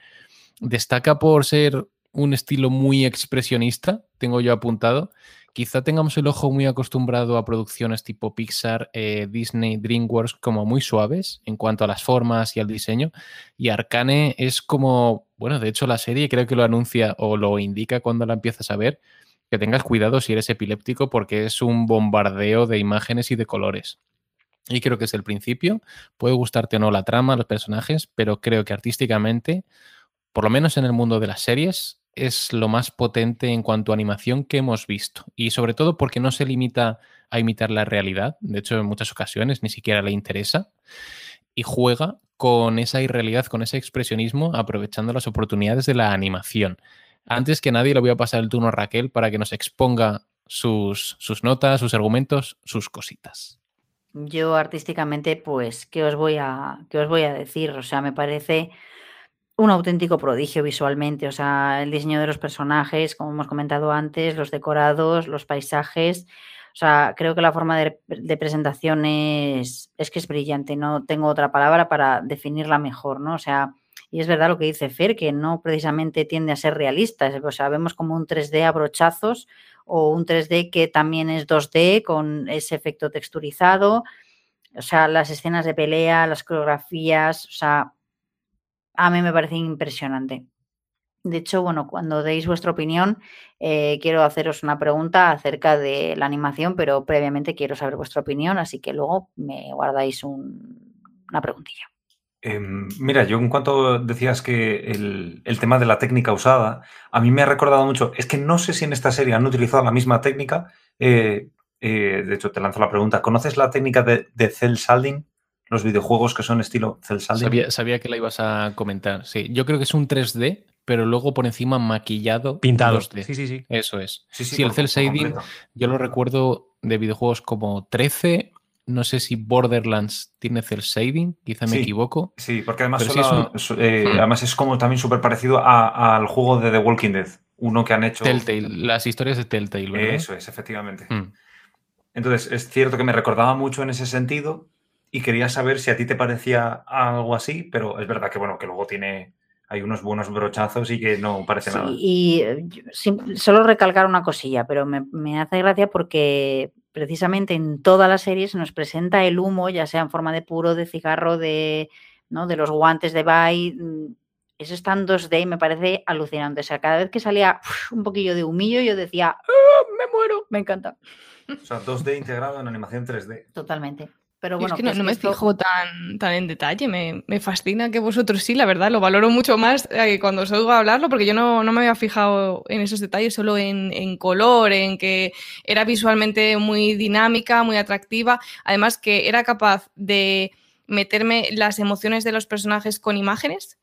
[SPEAKER 1] Destaca por ser un estilo muy expresionista, tengo yo apuntado. Quizá tengamos el ojo muy acostumbrado a producciones tipo Pixar, eh, Disney, DreamWorks como muy suaves en cuanto a las formas y al diseño. Y Arcane es como, bueno, de hecho la serie creo que lo anuncia o lo indica cuando la empiezas a ver, que tengas cuidado si eres epiléptico porque es un bombardeo de imágenes y de colores. Y creo que es el principio. Puede gustarte o no la trama, los personajes, pero creo que artísticamente, por lo menos en el mundo de las series, es lo más potente en cuanto a animación que hemos visto. Y sobre todo porque no se limita a imitar la realidad. De hecho, en muchas ocasiones ni siquiera le interesa. Y juega con esa irrealidad, con ese expresionismo, aprovechando las oportunidades de la animación. Antes que nadie le voy a pasar el turno a Raquel para que nos exponga sus, sus notas, sus argumentos, sus cositas.
[SPEAKER 6] Yo artísticamente, pues, ¿qué os voy a, qué os voy a decir? O sea, me parece un auténtico prodigio visualmente. O sea, el diseño de los personajes, como hemos comentado antes, los decorados, los paisajes. O sea, creo que la forma de, de presentación es, es que es brillante. No tengo otra palabra para definirla mejor, ¿no? O sea, y es verdad lo que dice Fer, que no precisamente tiende a ser realista. O sea, vemos como un 3D a brochazos o un 3D que también es 2D con ese efecto texturizado. O sea, las escenas de pelea, las coreografías, o sea, a mí me parece impresionante. De hecho, bueno, cuando deis vuestra opinión, eh, quiero haceros una pregunta acerca de la animación, pero previamente quiero saber vuestra opinión, así que luego me guardáis un- una preguntilla.
[SPEAKER 5] Em, mira, yo en cuanto decías que el, el tema de la técnica usada, a mí me ha recordado mucho, es que no sé si en esta serie han utilizado la misma técnica, eh, eh, de hecho te lanzo la pregunta, ¿conoces la técnica de, de cel shading? Los videojuegos que son estilo cel shading.
[SPEAKER 1] Sabía, sabía que la ibas a comentar, sí. Yo creo que es un 3D, pero luego por encima maquillado.
[SPEAKER 2] Pintado.
[SPEAKER 1] 2D.
[SPEAKER 2] Sí, sí, sí.
[SPEAKER 1] Eso es.
[SPEAKER 5] Sí, sí,
[SPEAKER 1] Sí, el cel shading, yo lo recuerdo de videojuegos como 13. No sé si Borderlands tiene cel shading, quizá me
[SPEAKER 5] Sí.
[SPEAKER 1] equivoco.
[SPEAKER 5] Sí, porque además, solo-
[SPEAKER 1] es
[SPEAKER 5] eh,
[SPEAKER 1] Hmm.
[SPEAKER 5] además es como también súper parecido a- al juego de The Walking Dead, uno que han hecho.
[SPEAKER 1] Telltale, las historias de Telltale, ¿verdad?
[SPEAKER 5] Eso es, efectivamente.
[SPEAKER 1] Mm.
[SPEAKER 5] Entonces, es cierto que me recordaba mucho en ese sentido y quería saber si a ti te parecía algo así, pero es verdad que, bueno, que luego tiene, hay unos buenos brochazos y que no parece
[SPEAKER 6] Sí,
[SPEAKER 5] nada.
[SPEAKER 6] y eh, solo recalcar una cosilla, pero me, me hace gracia porque precisamente en toda la serie se nos presenta el humo, ya sea en forma de puro, de cigarro, de, ¿no? de los guantes de Bai. mm, Eso está en 2D y me parece alucinante. O sea, cada vez que salía uf, un poquillo de humillo, yo decía, "Ah, me muero, me encanta.
[SPEAKER 5] O sea, 2D integrado en animación 3D.
[SPEAKER 6] Totalmente. Pero
[SPEAKER 7] Yo
[SPEAKER 6] bueno,
[SPEAKER 7] es que no,
[SPEAKER 6] es
[SPEAKER 7] no me
[SPEAKER 6] esto-
[SPEAKER 7] fijo tan, tan en detalle, me, me fascina que vosotros sí, la verdad, lo valoro mucho más eh, cuando os oigo hablarlo, porque yo no, no me había fijado en esos detalles, solo en, en color, en que era visualmente muy dinámica, muy atractiva, además que era capaz de meterme las emociones de los personajes con imágenes,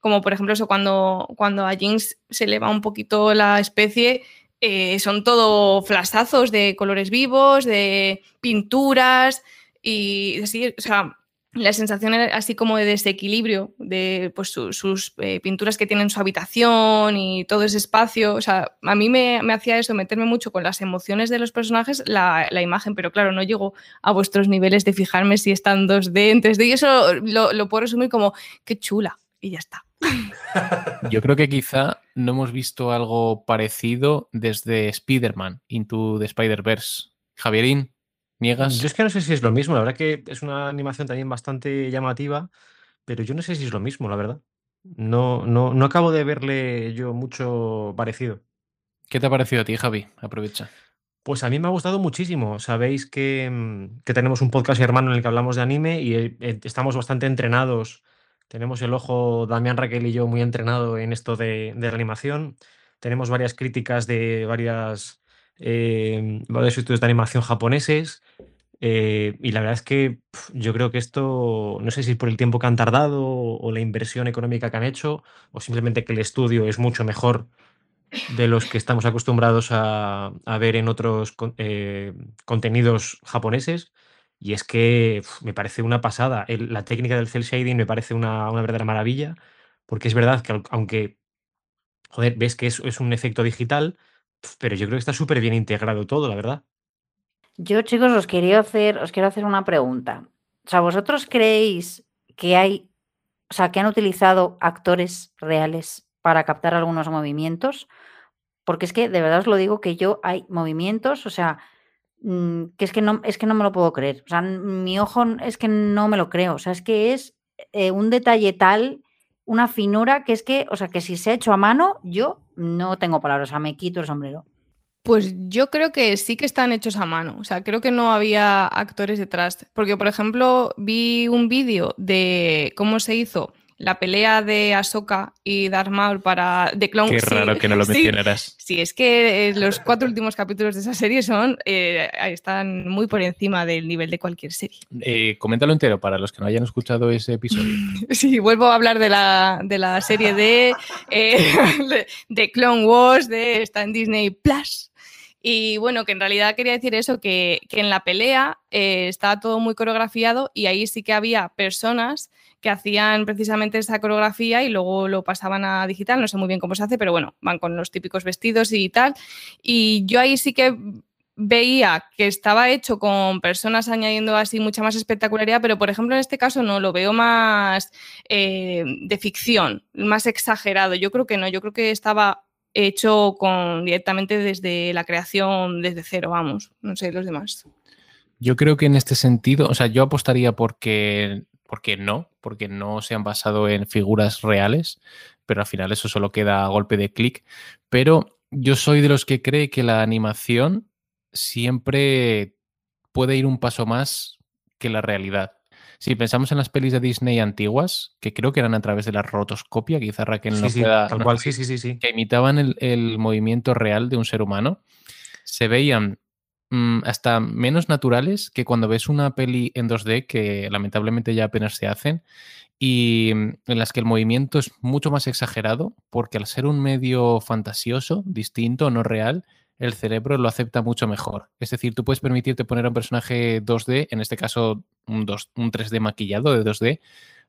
[SPEAKER 7] como por ejemplo eso cuando, cuando a Jinx se le va un poquito la especie, eh, son todo flashazos de colores vivos, de pinturas y así, o sea, la sensación era así como de desequilibrio de pues, su- sus eh, pinturas que tienen en su habitación y todo ese espacio. O sea, a mí me, me hacía eso, meterme mucho con las emociones de los personajes, la, la imagen, pero claro, no llego a vuestros niveles de fijarme si están 2D, en 3D, y eso lo, lo puedo resumir como, qué chula, y ya está.
[SPEAKER 1] Yo creo que quizá no hemos visto algo parecido desde Spider-Man, Into the Spider-Verse. Javierín, ¿niegas?
[SPEAKER 2] Yo es que no sé si es lo mismo, la verdad que es una animación también bastante llamativa, pero yo no sé si es lo mismo, la verdad. No, no, no acabo de verle yo mucho parecido.
[SPEAKER 1] ¿Qué te ha parecido a ti, Javi? Aprovecha.
[SPEAKER 2] Pues a mí me ha gustado muchísimo. Sabéis que, mm, que tenemos un podcast hermano en el que hablamos de anime y eh, eh, estamos bastante entrenados. Tenemos el ojo, Damián Raquel y yo, muy entrenado en esto de, de la animación. Tenemos varias críticas de varias, eh, varios estudios de animación japoneses. eh, y la verdad es que yo creo que esto, no sé si es por el tiempo que han tardado o, la inversión económica que han hecho, o simplemente que el estudio es mucho mejor de los que estamos acostumbrados a, ver en otros eh, contenidos japoneses. Y es que me parece una pasada. La técnica del cel shading me parece una, una verdadera maravilla, porque es verdad que aunque, joder, ves que es, es un efecto digital, pero yo creo que está súper bien integrado todo, la verdad.
[SPEAKER 6] Yo, chicos, os quería hacer, os quiero hacer una pregunta. O sea, ¿vosotros creéis que hay, o sea, que han utilizado actores reales para captar algunos movimientos? Porque es que de verdad os lo digo que yo hay movimientos, o sea, mm, que es que no, es que no me lo puedo creer. O sea, mi ojo es que no me lo creo. O sea, es que es eh, un detalle tal, una finura, que es que, o sea, que si se ha hecho a mano, yo no tengo palabras, o sea, me quito el sombrero.
[SPEAKER 7] Pues yo creo que sí que están hechos a mano, o sea, creo que no había actores detrás, porque por ejemplo vi un vídeo de cómo se hizo la pelea de Ahsoka y Darth Maul para The Clone
[SPEAKER 1] Qué
[SPEAKER 7] sí,
[SPEAKER 1] raro que no lo
[SPEAKER 7] sí,
[SPEAKER 1] mencionaras.
[SPEAKER 7] Sí, es que eh, los cuatro últimos capítulos de esa serie son eh, están muy por encima del nivel de cualquier serie.
[SPEAKER 1] Eh, coméntalo entero para los que no hayan escuchado ese episodio.
[SPEAKER 7] Sí, vuelvo a hablar de la, de la serie de, eh, de Clone Wars, de está en Disney Plus. Y bueno, que en realidad quería decir eso, que, que en la pelea eh, estaba todo muy coreografiado y ahí sí que había personas que hacían precisamente esa coreografía y luego lo pasaban a digital, no sé muy bien cómo se hace, pero bueno, van con los típicos vestidos y tal. Y yo ahí sí que veía que estaba hecho con personas añadiendo así mucha más espectacularidad, pero por ejemplo en este caso no, lo veo más eh, de ficción, más exagerado. Yo creo que no, yo creo que estaba hecho con directamente desde la creación, desde cero, vamos, no sé, los demás.
[SPEAKER 1] Yo creo que en este sentido, o sea, yo apostaría porque, porque no, porque no se han basado en figuras reales, pero al final eso solo queda a golpe de clic. Pero yo soy de los que cree que la animación siempre puede ir un paso más que la realidad. Si pensamos en las pelis de Disney antiguas, que creo que eran a través de la rotoscopia, quizá Raquel
[SPEAKER 2] Sí,
[SPEAKER 1] no
[SPEAKER 2] sí,
[SPEAKER 1] pueda-
[SPEAKER 2] tal
[SPEAKER 1] nos
[SPEAKER 2] cual, sí, sí, sí, sí.
[SPEAKER 1] que imitaban el, el movimiento real de un ser humano, se veían mm, hasta menos naturales que cuando ves una peli en 2D, que lamentablemente ya apenas se hacen, y mm, en las que el movimiento es mucho más exagerado, porque al ser un medio fantasioso, distinto, no real, el cerebro lo acepta mucho mejor. Es decir, tú puedes permitirte poner a un personaje 2D, en este caso un, 2, un 3D maquillado de 2D,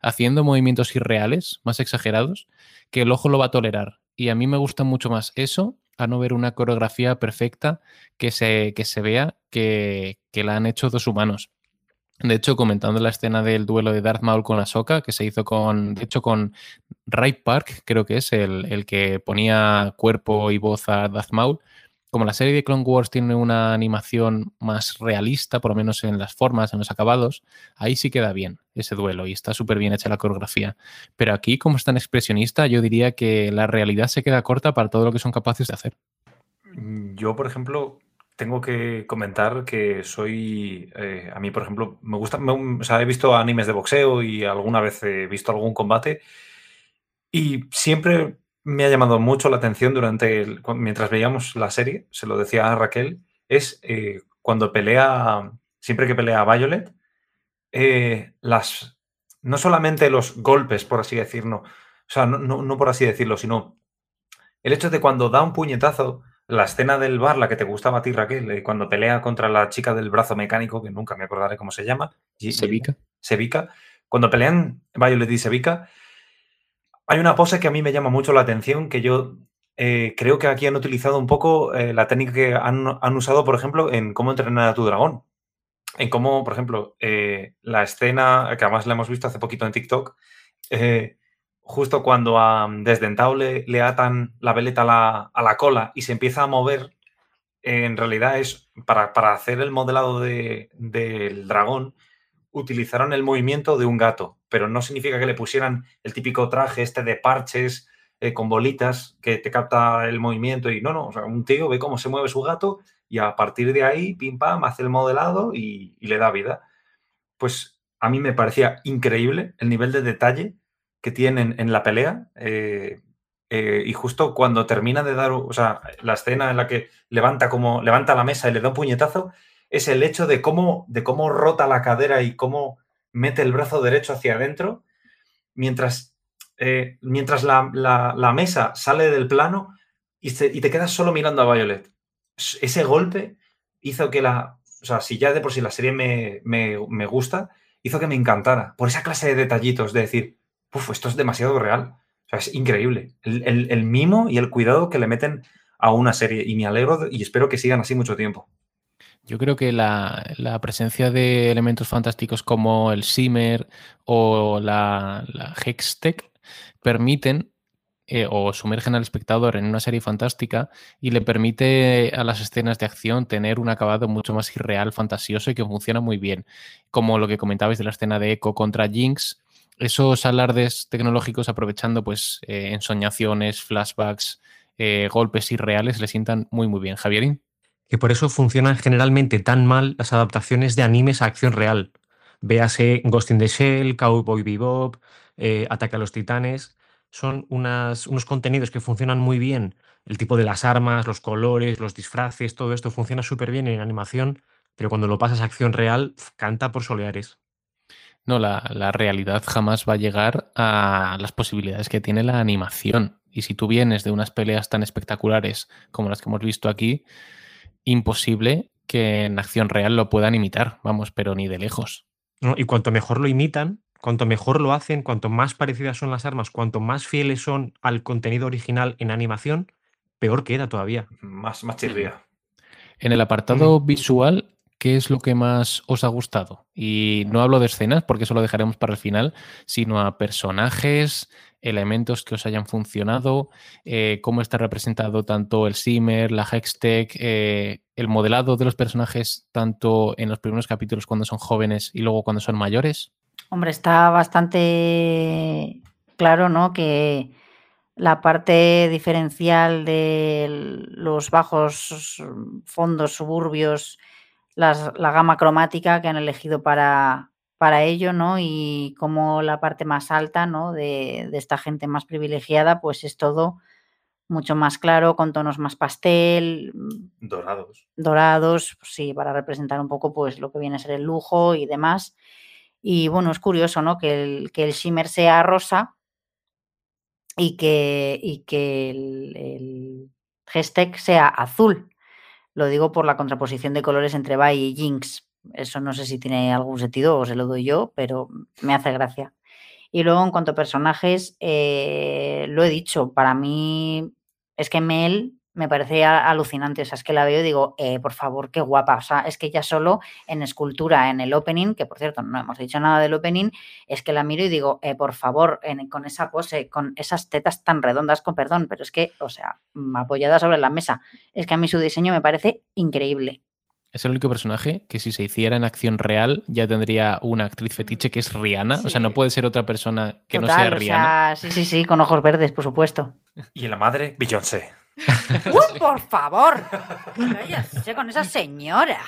[SPEAKER 1] haciendo movimientos irreales, más exagerados, que el ojo lo va a tolerar. Y a mí me gusta mucho más eso a no ver una coreografía perfecta que se, que se vea que, que la han hecho dos humanos. De hecho, comentando la escena del duelo de Darth Maul con Ahsoka, que se hizo con, de hecho, con Ray Park, creo que es el, el que ponía cuerpo y voz a Darth Maul, como la serie de Clone Wars tiene una animación más realista, por lo menos en las formas, en los acabados, ahí sí queda bien ese duelo y está súper bien hecha la coreografía. Pero aquí, como es tan expresionista, yo diría que la realidad se queda corta para todo lo que son capaces de hacer.
[SPEAKER 5] Yo, por ejemplo, tengo que comentar que soy. Eh, a mí, por ejemplo, me gusta. o sea, he visto animes de boxeo y alguna vez he visto algún combate. Y siempre me ha llamado mucho la atención durante el, mientras veíamos la serie, se lo decía a Raquel, es eh, cuando pelea, siempre que pelea a Violet, eh, las, no solamente los golpes, por así decirlo, o sea, no, no, por así decirlo, sino el hecho de cuando da un puñetazo, la escena del bar, la que te gustaba a ti, Raquel, eh, cuando pelea contra la chica del brazo mecánico, que nunca me acordaré cómo se llama.
[SPEAKER 1] Sevica.
[SPEAKER 5] Sevica. Cuando pelean Violet y Sevica, hay una pose que a mí me llama mucho la atención, que yo eh, creo que aquí han utilizado un poco eh, la técnica que han, usado, por ejemplo, en cómo entrenar a tu dragón. En cómo, por ejemplo, eh, la escena, que además la hemos visto hace poquito en TikTok, justo cuando a Desdentado le, atan la veleta a la, cola y se empieza a mover, en realidad es para, hacer el modelado del dragón, utilizaron el movimiento de un gato, pero no significa que le pusieran el típico traje este de parches eh, con bolitas que te capta el movimiento y no, no, o sea, un tío ve cómo se mueve su gato y a partir de ahí, pim pam, hace el modelado y, le da vida. Pues a mí me parecía increíble el nivel de detalle que tienen en la pelea. Eh, eh, y justo cuando termina de dar, o sea, la escena en la que levanta como levanta la mesa y le da un puñetazo, es el hecho de cómo, de cómo rota la cadera y cómo mete el brazo derecho hacia adentro, mientras, eh, mientras la, mesa sale del plano y, te quedas solo mirando a Violet. Ese golpe hizo que la... O sea, si ya de por sí la serie me, gusta, hizo que me encantara. Por esa clase de detallitos, de decir, Uf, esto es demasiado real. O sea, es increíble. El, el mimo y el cuidado que le meten a una serie. Y me alegro y espero que sigan así mucho tiempo.
[SPEAKER 1] Yo creo que la, presencia de elementos fantásticos como el Simmer o la, la Hextech permiten eh, o sumergen al espectador en una serie fantástica y le permite a las escenas de acción tener un acabado mucho más irreal, fantasioso y que funciona muy bien. Como lo que comentabais de la escena de Echo contra Jinx, esos alardes tecnológicos aprovechando pues eh, ensoñaciones, flashbacks, eh, golpes irreales le sientan muy muy bien. Javierín
[SPEAKER 2] que por eso funcionan generalmente tan mal las adaptaciones de animes a acción real. Véase Ghost in the Shell, Cowboy Bebop, eh, Ataque a los Titanes. Son unos contenidos que funcionan muy bien. El tipo de las armas, los colores, los disfraces, todo esto funciona súper bien en animación, pero cuando lo pasas a acción real, canta por soleares.
[SPEAKER 1] No, la, la, realidad jamás va a llegar a las posibilidades que tiene la animación. Y si tú vienes de unas peleas tan espectaculares como las que hemos visto aquí, imposible que en acción real lo puedan imitar, vamos, pero ni de lejos.
[SPEAKER 2] y cuanto mejor lo imitan, cuanto mejor lo hacen, cuanto más parecidas son las armas, cuanto más fieles son al contenido original en animación, peor queda todavía.
[SPEAKER 5] Más, más chirría.
[SPEAKER 1] En el apartado visual, ¿qué es lo que más os ha gustado? Y no hablo de escenas, porque eso lo dejaremos para el final, sino a personajes, elementos que os hayan funcionado, eh, cómo está representado tanto el Simmer, la Hextech, eh, el modelado de los personajes tanto en los primeros capítulos cuando son jóvenes y luego cuando son mayores.
[SPEAKER 6] Hombre, está bastante claro, ¿no? Que la parte diferencial de los bajos fondos suburbios, la gama cromática que han elegido para, para ello, ¿no? Y como la parte más alta, ¿no? De, esta gente más privilegiada, pues es todo mucho más claro, con tonos más pastel,
[SPEAKER 5] Dorados.
[SPEAKER 6] dorados, pues sí, para representar un poco pues lo que viene a ser el lujo y demás. Y bueno, es curioso, ¿no? Que el, que el shimmer sea rosa y que, y que el, el Gestec sea azul. Lo digo por la contraposición de colores entre Bai y Jinx. Eso no sé si tiene algún sentido o se lo doy yo, pero me hace gracia. Y luego, en cuanto a personajes, eh, lo he dicho, para mí es que Mel me parece alucinante. O sea, es que la veo y digo, eh, por favor, qué guapa. O sea, es que ya solo en escultura, en el opening, que por cierto no hemos dicho nada del opening, es que la miro y digo, eh, por favor, con esa pose, con esas tetas tan redondas, con perdón, pero es que, o sea, apoyada sobre la mesa. Es que a mí su diseño me parece increíble.
[SPEAKER 1] Es el único personaje que si se hiciera en acción real ya tendría una actriz fetiche que es Rihanna. O sea, no puede ser otra persona que no sea
[SPEAKER 6] o
[SPEAKER 1] Rihanna.
[SPEAKER 6] sea, sí, sí, sí, con ojos verdes, por supuesto.
[SPEAKER 5] Y la madre, Beyoncé.
[SPEAKER 6] ¡Uy, por favor! Cállate con esa señora.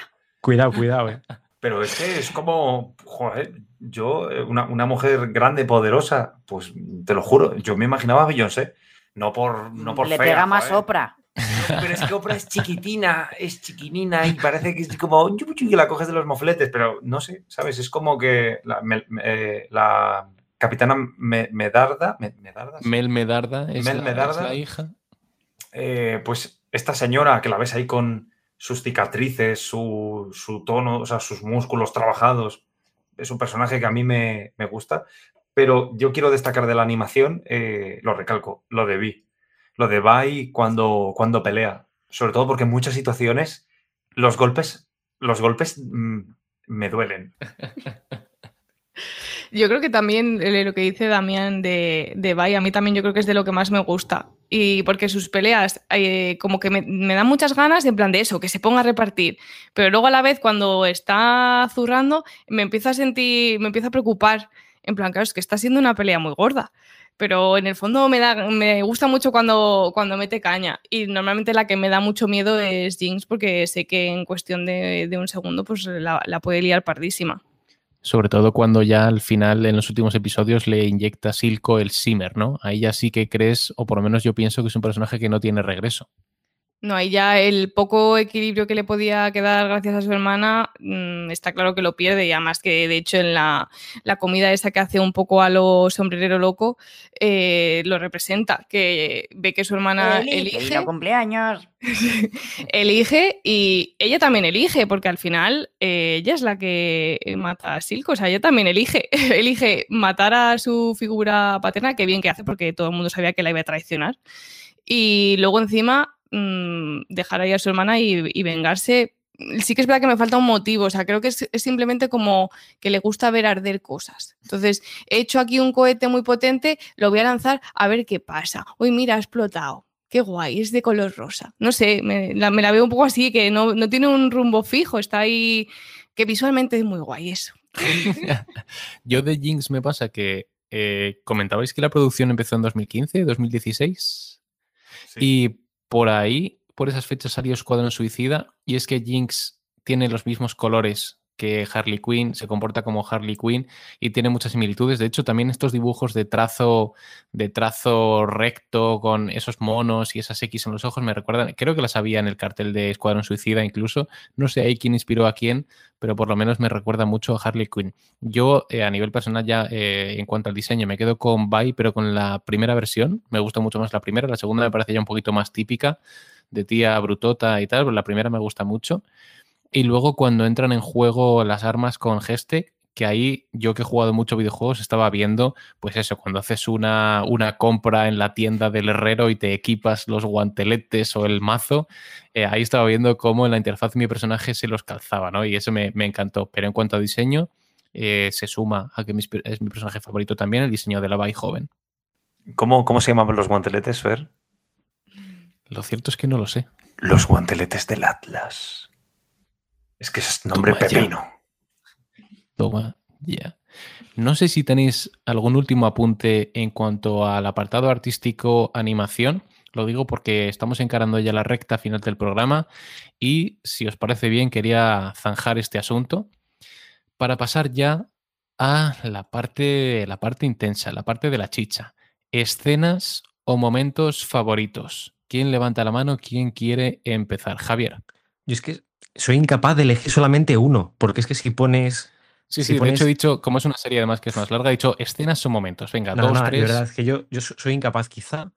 [SPEAKER 2] Cuidado, cuidado, eh.
[SPEAKER 5] Pero es que es como, joder, yo, eh, una, una mujer grande, poderosa, pues te lo juro, yo me imaginaba a Beyoncé. No por, no por
[SPEAKER 6] Le
[SPEAKER 5] fea,
[SPEAKER 6] pega más
[SPEAKER 5] joder.
[SPEAKER 6] Oprah.
[SPEAKER 5] Pero es que Oprah es chiquitina, es chiquinina y parece que es como que la coges de los mofletes, pero no sé, ¿sabes? Es como que la, me- me- eh, la capitana Me- Medarda, Me- Medarda, sí.
[SPEAKER 1] Mel Medarda es,
[SPEAKER 5] Mel
[SPEAKER 1] la,
[SPEAKER 5] Medarda.
[SPEAKER 1] es la hija.
[SPEAKER 5] Eh, pues esta señora que la ves ahí con sus cicatrices, su, su tono, o sea, sus músculos trabajados, es un personaje que a mí me, me gusta, pero yo quiero destacar de la animación, eh, lo recalco, lo de Vi, lo de Vi cuando, cuando pelea, sobre todo porque en muchas situaciones los golpes, los golpes mm, me duelen.
[SPEAKER 7] Yo creo que también eh, lo que dice Damián de, de a mí también yo creo que es de lo que más me gusta. Y porque sus peleas eh, como que me, me dan muchas ganas en plan de eso, que se ponga a repartir. Pero luego a la vez cuando está zurrando me empiezo a sentir, me empiezo a preocupar. En plan, claro, es que está siendo una pelea muy gorda. Pero en el fondo me, da, me gusta mucho cuando, cuando mete caña. Y normalmente la que me da mucho miedo es Jinx porque sé que en cuestión de, de un segundo pues la, la puede liar pardísima.
[SPEAKER 1] Sobre todo cuando ya al final, en los últimos episodios, le inyecta Silco el Simmer, ¿no? Ahí ya sí que crees, o por lo menos yo pienso que es un personaje que no tiene regreso.
[SPEAKER 7] No, ahí ya el poco equilibrio que le podía quedar gracias a su hermana mmm, está claro que lo pierde y además que de hecho en la, la comida esa que hace un poco a lo sombrerero loco eh, lo representa, que ve que su hermana
[SPEAKER 6] Elige,
[SPEAKER 7] elige,
[SPEAKER 6] cumpleaños.
[SPEAKER 7] elige y ella también elige porque al final eh, ella es la que mata a Silco, o sea, ella también elige, elige matar a su figura paterna, que bien que hace porque todo el mundo sabía que la iba a traicionar y luego encima mmm, dejar ahí a su hermana y, y, vengarse. Sí que es verdad que me falta un motivo, o sea, creo que es, es, simplemente como que le gusta ver arder cosas. Entonces, he hecho aquí un cohete muy potente, lo voy a lanzar a ver qué pasa. Uy, mira, ha explotado. Qué guay, es de color rosa. No sé, me la, me la veo un poco así, que no, no, tiene un rumbo fijo, está ahí, que visualmente es muy guay eso.
[SPEAKER 1] Yo de Jinx me pasa que eh, comentabais que la producción empezó en 2015, 2016. Sí. Y por ahí, por esas fechas salió Escuadrón Suicida y es que Jinx tiene los mismos colores que Harley Quinn, se comporta como Harley Quinn y tiene muchas similitudes. De hecho, también estos dibujos de trazo, de trazo recto con esos monos y esas X en los ojos me recuerdan, creo que las había en el cartel de Escuadrón Suicida incluso. No sé ahí quién inspiró a quién, pero por lo menos me recuerda mucho a Harley Quinn. Yo, eh, a nivel personal, ya eh, en cuanto al diseño, me quedo con Bye, pero con la primera versión. Me gusta mucho más la primera. La segunda me parece ya un poquito más típica de tía brutota y tal, pero la primera me gusta mucho. Y luego cuando entran en juego las armas con Geste, que ahí yo que he jugado mucho videojuegos estaba viendo, pues eso, cuando haces una, una compra en la tienda del herrero y te equipas los guanteletes o el mazo, eh, ahí estaba viendo cómo en la interfaz mi personaje se los calzaba, ¿no? Y eso me, me encantó. Pero en cuanto a diseño, eh, se suma a que mi, es mi personaje favorito también, el diseño de la Bai joven.
[SPEAKER 5] ¿Cómo, ¿Cómo se llaman los guanteletes, Fer?
[SPEAKER 1] Lo cierto es que no lo sé.
[SPEAKER 5] Los guanteletes del Atlas. Es que es nombre
[SPEAKER 1] Toma
[SPEAKER 5] pepino.
[SPEAKER 1] Ya. Toma ya. No sé si tenéis algún último apunte en cuanto al apartado artístico animación. Lo digo porque estamos encarando ya la recta final del programa y si os parece bien quería zanjar este asunto para pasar ya a la parte, la parte intensa, la parte de la chicha. Escenas o momentos favoritos. ¿Quién levanta la mano? ¿Quién quiere empezar? Javier.
[SPEAKER 2] Yo es que soy incapaz de elegir solamente uno, porque es que si pones...
[SPEAKER 1] Sí,
[SPEAKER 2] si
[SPEAKER 1] sí,
[SPEAKER 2] pones-
[SPEAKER 1] de hecho he dicho, como es una serie además que es más larga, he dicho escenas son momentos. Venga,
[SPEAKER 2] No,
[SPEAKER 1] dos,
[SPEAKER 2] no,
[SPEAKER 1] tres.
[SPEAKER 2] verdad, es que yo, yo so- soy incapaz, quizá.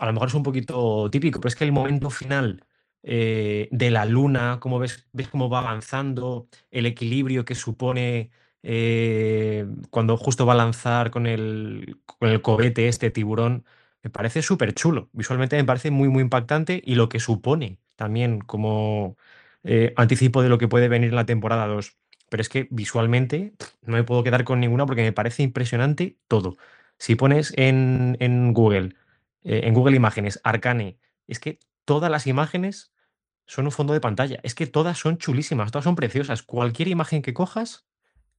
[SPEAKER 2] A lo mejor es un poquito típico, pero es que el momento final eh, de la luna, cómo ves, ves cómo va avanzando, el equilibrio que supone eh, cuando justo va a lanzar con el, con el cohete este tiburón, me parece súper chulo. Visualmente me parece muy, muy impactante y lo que supone también como eh, anticipo de lo que puede venir en la temporada 2. Pero es que visualmente no me puedo quedar con ninguna porque me parece impresionante todo. Si pones en, en Google, eh, en Google Imágenes, Arcane, es que todas las imágenes son un fondo de pantalla. Es que todas son chulísimas, todas son preciosas. Cualquier imagen que cojas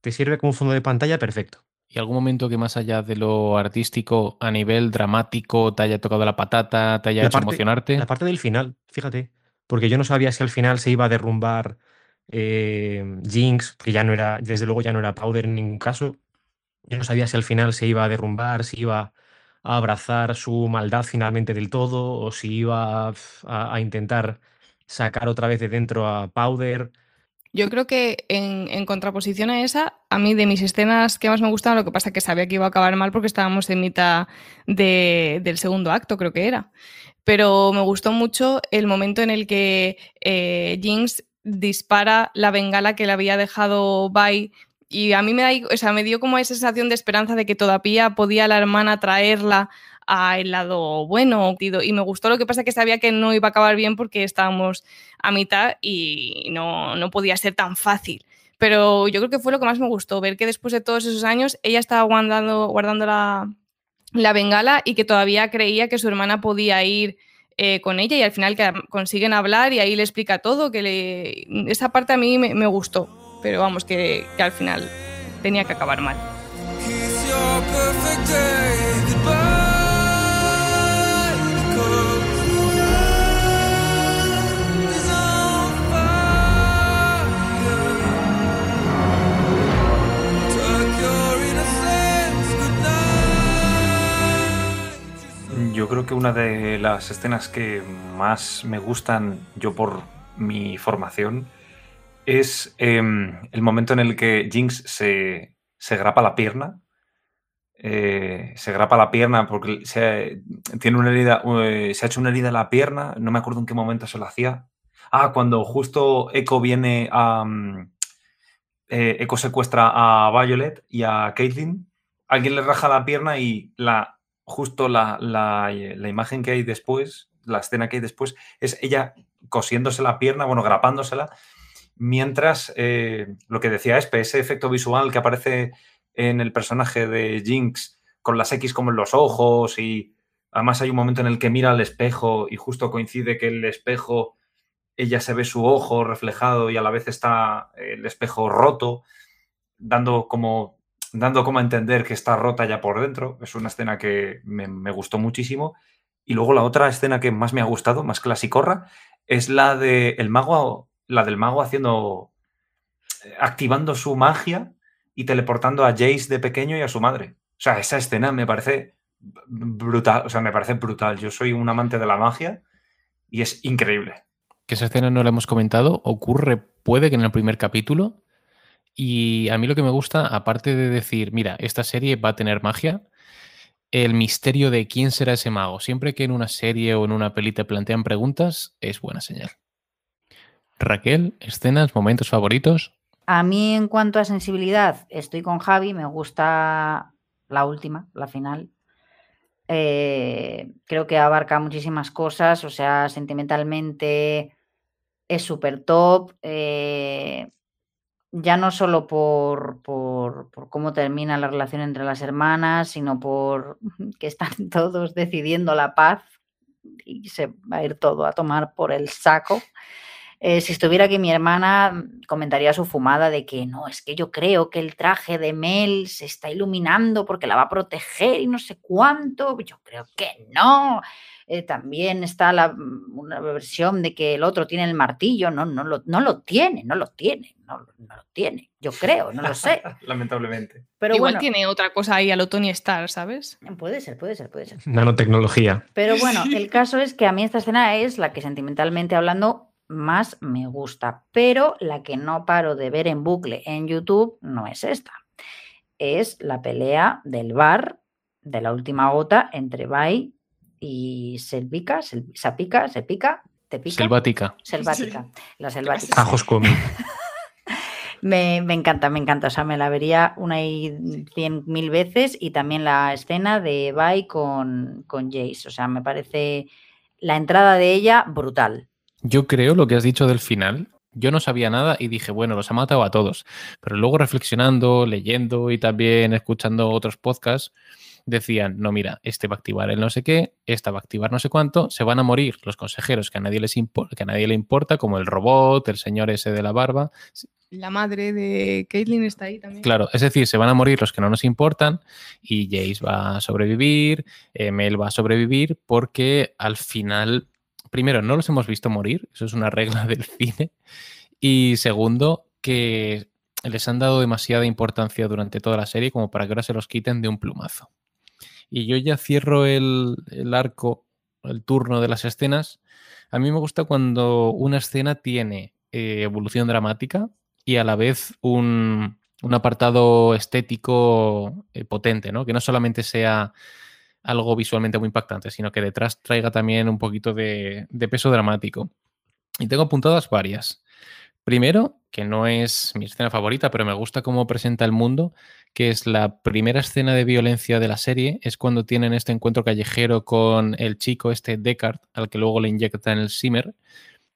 [SPEAKER 2] te sirve como fondo de pantalla perfecto.
[SPEAKER 1] ¿Y algún momento que más allá de lo artístico, a nivel dramático, te haya tocado la patata, te haya
[SPEAKER 2] La
[SPEAKER 1] hecho
[SPEAKER 2] parte-
[SPEAKER 1] emocionarte?
[SPEAKER 2] La parte del final, fíjate, porque yo no sabía si al final se iba a derrumbar eh, Jinx, que ya no era, desde luego ya no era Powder en ningún caso. Yo no sabía si al final se iba a derrumbar, si iba a abrazar su maldad finalmente del todo, o si iba a, intentar sacar otra vez de dentro a Powder.
[SPEAKER 7] Yo creo que en, contraposición a esa, a mí de mis escenas que más me gustaban, lo que pasa es que sabía que iba a acabar mal porque estábamos en mitad de- del segundo acto, creo que era. Pero me gustó mucho el momento en el que eh, Jinx dispara la bengala que le había dejado Bai. Y a mí me, da, o sea, me dio como esa sensación de esperanza de que todavía podía la hermana traerla al lado bueno. Y me gustó lo que pasa que sabía que no iba a acabar bien porque estábamos a mitad y no, no podía ser tan fácil. Pero yo creo que fue lo que más me gustó, ver que después de todos esos años ella estaba guardando, guardando la, la bengala y que todavía creía que su hermana podía ir eh, con ella y al final que consiguen hablar y ahí le explica todo, que le... esa parte a mí me, gustó, pero vamos, que, al final tenía que acabar mal.
[SPEAKER 5] Una de las escenas que más me gustan, yo por mi formación, es eh, el momento en el que Jinx se, se grapa la pierna. Eh, se grapa la pierna porque se, tiene una herida, eh, se ha hecho una herida en la pierna, no me acuerdo en qué momento se lo hacía. Ah, cuando justo Echo viene a... Eh, Echo secuestra a Violet y a Caitlyn. Alguien le raja la pierna y la, justo la, la, imagen que hay después, la escena que hay después, es ella cosiéndose la pierna, bueno, grapándosela, mientras eh, lo que decía Espe, ese efecto visual que aparece en el personaje de Jinx con las X como en los ojos y además hay un momento en el que mira al espejo y justo coincide que el espejo, ella se ve su ojo reflejado y a la vez está el espejo roto, dando como dando como a entender que está rota ya por dentro. Es una escena que me, gustó muchísimo. Y luego la otra escena que más me ha gustado, más clasicorra, es la de el mago, la del mago haciendo, eh, activando su magia y teleportando a Jace de pequeño y a su madre. O sea, esa escena me parece brutal, o sea, me parece brutal. Yo soy un amante de la magia y es increíble.
[SPEAKER 1] Que esa escena no la hemos comentado, ocurre, puede que en el primer capítulo, y a mí lo que me gusta, aparte de decir, mira, esta serie va a tener magia, el misterio de quién será ese mago. Siempre que en una serie o en una peli te plantean preguntas, es buena señal. Raquel, escenas, momentos favoritos.
[SPEAKER 6] A mí, en cuanto a sensibilidad, estoy con Javi, me gusta la última, la final. Eh, creo que abarca muchísimas cosas, o sea, sentimentalmente es súper top. Eh, ya no solo por, por, por, cómo termina la relación entre las hermanas, sino por que están todos decidiendo la paz y se va a ir todo a tomar por el saco. Eh, si estuviera aquí mi hermana, comentaría su fumada de que no, es que yo creo que el traje de Mel se está iluminando porque la va a proteger y no sé cuánto. Yo creo que no. Eh, también está la, mm, una versión de que el otro tiene el martillo. No, no lo, no lo tiene, no lo tiene, no, no lo tiene. Yo creo, no lo sé.
[SPEAKER 5] Lamentablemente.
[SPEAKER 6] Pero
[SPEAKER 7] Igual
[SPEAKER 6] bueno,
[SPEAKER 7] tiene otra cosa ahí a lo Tony Stark, ¿sabes?
[SPEAKER 6] puede ser, puede ser, puede ser.
[SPEAKER 2] Nanotecnología.
[SPEAKER 6] Pero bueno, el caso es que a mí esta escena es la que sentimentalmente hablando más me gusta, pero la que no paro de ver en bucle en YouTube no es esta. Es la pelea del bar de la última gota entre Bai y Selvica, Sel- Sapica, Sepica, Tepica,
[SPEAKER 1] Selvática.
[SPEAKER 6] Selvática, la selvática.
[SPEAKER 2] Ajos Comi.
[SPEAKER 6] Me, me encanta, me encanta. O sea, me la vería una y cien mil veces y también la escena de Bai con, con Jace. O sea, me parece la entrada de ella brutal.
[SPEAKER 1] Yo creo lo que has dicho del final. Yo no sabía nada y dije, bueno, los ha matado a todos. Pero luego reflexionando, leyendo y también escuchando otros podcasts, decían, no, mira, este va a activar el no sé qué, esta va a activar no sé cuánto, se van a morir los consejeros que a nadie, les que a nadie le importa, como el robot, el señor ese de la barba.
[SPEAKER 7] La madre de Caitlyn está ahí también.
[SPEAKER 1] Claro, es decir, se van a morir los que no nos importan y Jace va a sobrevivir, eh, Mel va a sobrevivir porque al final, primero, no los hemos visto morir, eso es una regla del cine, y segundo, que les han dado demasiada importancia durante toda la serie como para que ahora se los quiten de un plumazo. Y yo ya cierro el, arco, el turno de las escenas. A mí me gusta cuando una escena tiene eh, evolución dramática y a la vez un, un apartado estético eh, potente, ¿no? Que no solamente sea algo visualmente muy impactante, sino que detrás traiga también un poquito de, de peso dramático. Y tengo apuntadas varias. Primero, que no es mi escena favorita, pero me gusta cómo presenta el mundo, que es la primera escena de violencia de la serie, es cuando tienen este encuentro callejero con el chico, este Deckard, al que luego le inyectan el Simmer,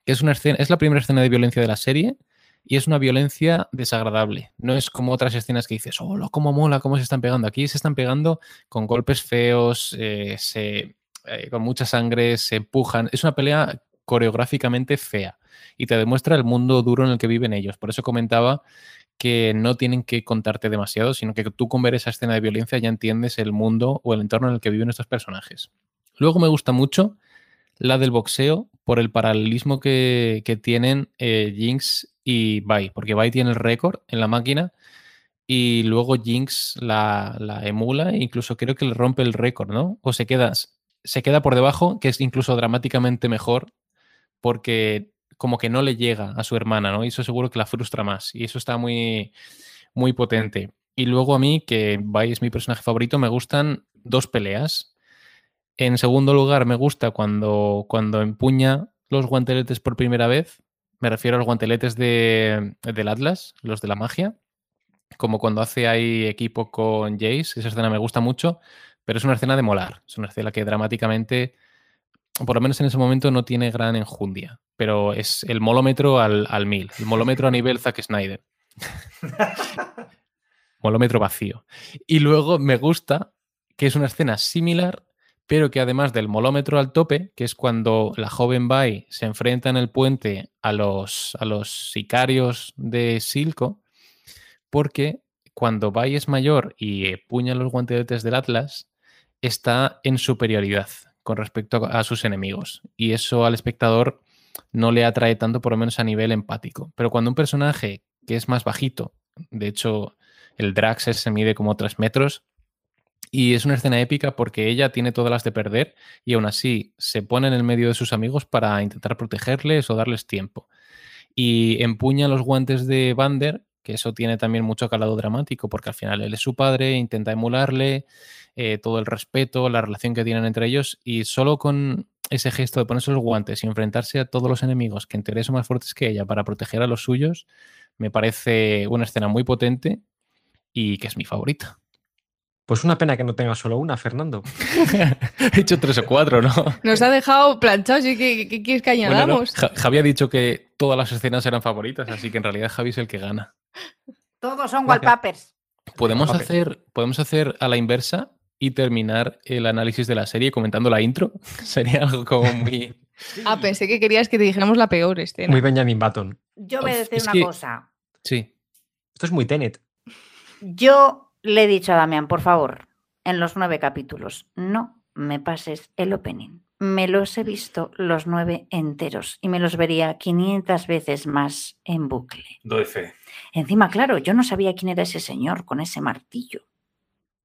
[SPEAKER 1] que es una escena, es la primera escena de violencia de la serie y es una violencia desagradable. No es como otras escenas que dices, oh, cómo mola, cómo se están pegando. Aquí se están pegando con golpes feos, eh, se, eh, con mucha sangre, se empujan. Es una pelea coreográficamente fea y te demuestra el mundo duro en el que viven ellos. Por eso comentaba que no tienen que contarte demasiado, sino que tú con ver esa escena de violencia ya entiendes el mundo o el entorno en el que viven estos personajes. Luego me gusta mucho la del boxeo por el paralelismo que, tienen eh, Jinx y Bai, porque Bai tiene el récord en la máquina y luego Jinx la, la, emula e incluso creo que le rompe el récord, ¿no? O se queda, se queda por debajo, que es incluso dramáticamente mejor porque como que no le llega a su hermana, ¿no? Y eso seguro que la frustra más. Y eso está muy, muy potente. Y luego a mí, que Bai es mi personaje favorito, me gustan dos peleas. En segundo lugar, me gusta cuando, cuando empuña los guanteletes por primera vez. Me refiero a los guanteletes de, del Atlas, los de la magia. Como cuando hace ahí equipo con Jace. Esa escena me gusta mucho, pero es una escena de molar. Es una escena que dramáticamente por lo menos en ese momento no tiene gran enjundia, pero es el molómetro al, al mil, el molómetro a nivel Zack Snyder. molómetro vacío. Y luego me gusta que es una escena similar, pero que además del molómetro al tope, que es cuando la joven Bai se enfrenta en el puente a los, a los sicarios de Silco, porque cuando Bai es mayor y puña los guanteletes del Atlas, está en superioridad con respecto a sus enemigos. Y eso al espectador no le atrae tanto, por lo menos a nivel empático. Pero cuando un personaje que es más bajito, de hecho, el Drax se mide como 3 metros, y es una escena épica porque ella tiene todas las de perder y aún así se pone en el medio de sus amigos para intentar protegerles o darles tiempo. Y empuña los guantes de Vander, que eso tiene también mucho calado dramático porque al final él es su padre, intenta emularle, eh, todo el respeto, la relación que tienen entre ellos y solo con ese gesto de ponerse los guantes y enfrentarse a todos los enemigos que en teoría son más fuertes que ella para proteger a los suyos, me parece una escena muy potente y que es mi favorita.
[SPEAKER 2] Pues una pena que no tenga solo una, Fernando.
[SPEAKER 1] He hecho tres o cuatro, ¿no?
[SPEAKER 7] Nos ha dejado planchados y ¿qué, qué quieres que añadamos?
[SPEAKER 1] Bueno, no. Javi ha dicho que todas las escenas eran favoritas, así que en realidad Javi es el que gana.
[SPEAKER 6] Todos son wallpapers.
[SPEAKER 1] Podemos hacer, podemos hacer a la inversa y terminar el análisis de la serie comentando la intro. Sería algo como muy.
[SPEAKER 7] Ah, pensé que querías que te dijéramos la peor escena.
[SPEAKER 2] Muy Benjamin Button.
[SPEAKER 6] Yo voy a decir
[SPEAKER 1] Es
[SPEAKER 6] una
[SPEAKER 1] que-
[SPEAKER 6] cosa.
[SPEAKER 1] Sí.
[SPEAKER 2] Esto es muy Tenet.
[SPEAKER 6] Yo le he dicho a Damián, por favor, en los nueve capítulos, no me pases el opening. me los he visto los nueve enteros y me los vería 500 veces más en bucle.
[SPEAKER 5] Doy fe.
[SPEAKER 6] Encima, claro, yo no sabía quién era ese señor con ese martillo.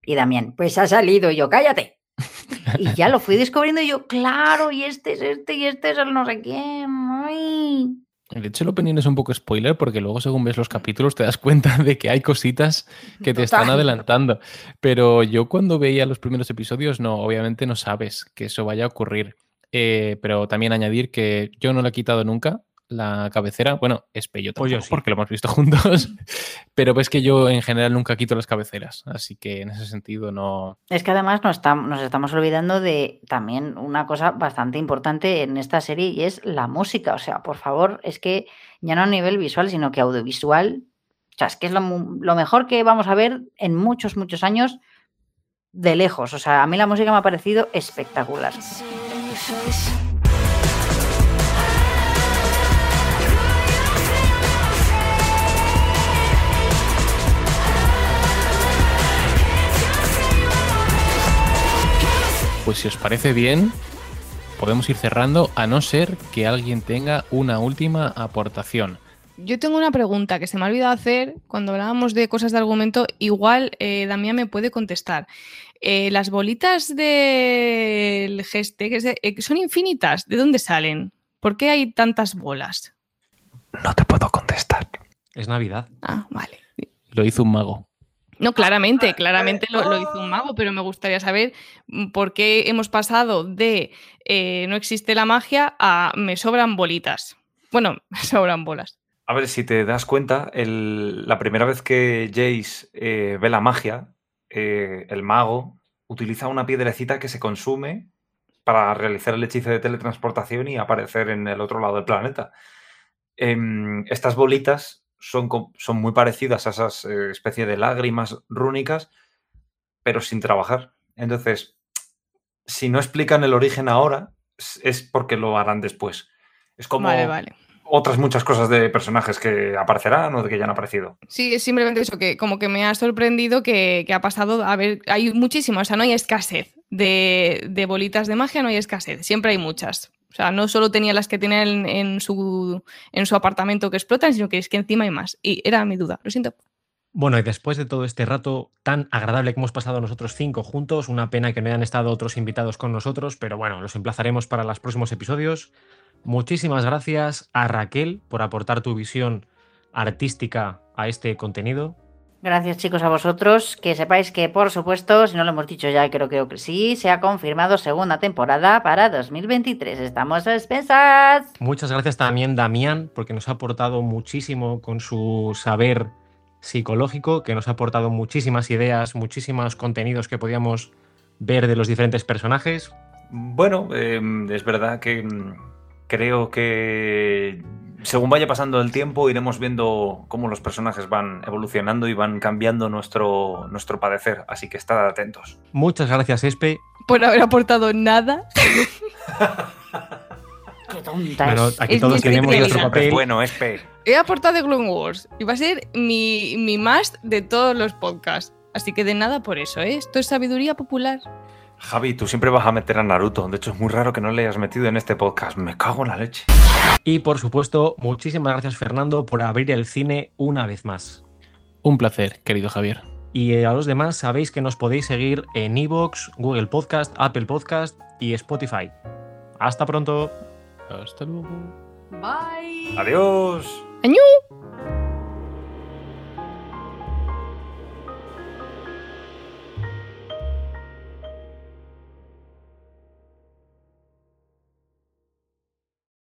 [SPEAKER 6] Y Damián, pues ha salido y yo, cállate. Y ya lo fui descubriendo y yo, claro, y este es este y este es el no sé quién. Ay.
[SPEAKER 1] De hecho, el opening es un poco spoiler porque luego según ves los capítulos te das cuenta de que hay cositas que te están adelantando. Pero yo cuando veía los primeros episodios, no, obviamente no sabes que eso vaya a ocurrir. Eh, pero también añadir que yo no le he quitado nunca la cabecera. Bueno, Espe yo
[SPEAKER 2] Pues yo sí.
[SPEAKER 1] porque lo hemos visto juntos. pero ves que yo en general nunca quito las cabeceras. Así que en ese sentido no...
[SPEAKER 6] Es que además nos, tam- nos estamos olvidando de también una cosa bastante importante en esta serie y es la música. O sea, por favor, es que ya no a nivel visual, sino que audiovisual. O sea, es que es lo, lo mejor que vamos a ver en muchos, muchos años de lejos. O sea, a mí la música me ha parecido espectacular.
[SPEAKER 1] Pues si os parece bien, podemos ir cerrando a no ser que alguien tenga una última aportación.
[SPEAKER 7] Yo tengo una pregunta que se me ha olvidado hacer cuando hablábamos de cosas de argumento. Igual eh, Damián me puede contestar. Eh, las bolitas del geste que se- eh, son infinitas. ¿De dónde salen? ¿Por qué hay tantas bolas?
[SPEAKER 5] No te puedo contestar.
[SPEAKER 2] Es Navidad.
[SPEAKER 7] Ah, vale.
[SPEAKER 1] Lo hizo un mago.
[SPEAKER 7] No, claramente, claramente lo, lo hizo un mago, pero me gustaría saber mm, por qué hemos pasado de eh, no existe la magia a me sobran bolitas. Bueno, me sobran bolas.
[SPEAKER 5] A ver, si te das cuenta, el- la primera vez que Jace eh, ve la magia, eh, el mago utiliza una piedrecita que se consume para realizar el hechizo de teletransportación y aparecer en el otro lado del planeta. Em, estas bolitas son, son muy parecidas a esas eh, especie de lágrimas rúnicas, pero sin trabajar. Entonces, si no explican el origen ahora, es- es porque lo harán después. Es como
[SPEAKER 7] Vale, vale.
[SPEAKER 5] otras muchas cosas de personajes que aparecerán o de que ya han aparecido.
[SPEAKER 7] Sí, es simplemente eso, que como que me ha sorprendido que, que ha pasado, a ver, hay muchísimas, o sea, no hay escasez de, de bolitas de magia, no hay escasez, siempre hay muchas. O sea, no solo tenía las que tenía en, en su, en su apartamento que explotan, sino que es que encima hay más. Y era mi duda, lo siento.
[SPEAKER 2] Bueno, y después de todo este rato tan agradable que hemos pasado nosotros cinco juntos, una pena que no hayan estado otros invitados con nosotros, pero bueno, los emplazaremos para los próximos episodios. Muchísimas gracias a Raquel por aportar tu visión artística a este contenido.
[SPEAKER 6] Gracias chicos a vosotros. Que sepáis que, por supuesto, si no lo hemos dicho ya, creo, creo que sí, se ha confirmado segunda temporada para 2023. Estamos a expensas.
[SPEAKER 2] Muchas gracias también Damián, porque nos ha aportado muchísimo con su saber psicológico, que nos ha aportado muchísimas ideas, muchísimos contenidos que podíamos ver de los diferentes personajes.
[SPEAKER 5] Bueno, em, es verdad que mm, creo que según vaya pasando el tiempo iremos viendo cómo los personajes van evolucionando y van cambiando nuestro, nuestro padecer, así que estad atentos.
[SPEAKER 2] Muchas gracias, Espe.
[SPEAKER 7] Por haber aportado nada.
[SPEAKER 6] Qué tonta
[SPEAKER 2] Bueno, aquí
[SPEAKER 7] Es
[SPEAKER 2] todos tenemos nuestro papel.
[SPEAKER 5] bueno, Espe.
[SPEAKER 7] He aportado de Clone Wars y va a ser mi, mi must de todos los podcasts. Así que de nada por eso, ¿eh? Esto es sabiduría popular.
[SPEAKER 5] Javi, tú siempre vas a meter a Naruto. De hecho, es muy raro que no le hayas metido en este podcast. Me cago en la leche.
[SPEAKER 2] Y por supuesto, muchísimas gracias, Fernando, por abrir el cine una vez más.
[SPEAKER 1] Un placer, querido Javier.
[SPEAKER 2] Y eh, a los demás sabéis que nos podéis seguir en Evox, Google Podcast, Apple Podcast y Spotify. Hasta pronto.
[SPEAKER 1] Hasta luego.
[SPEAKER 7] Bye.
[SPEAKER 5] Adiós.
[SPEAKER 7] ¡Añú!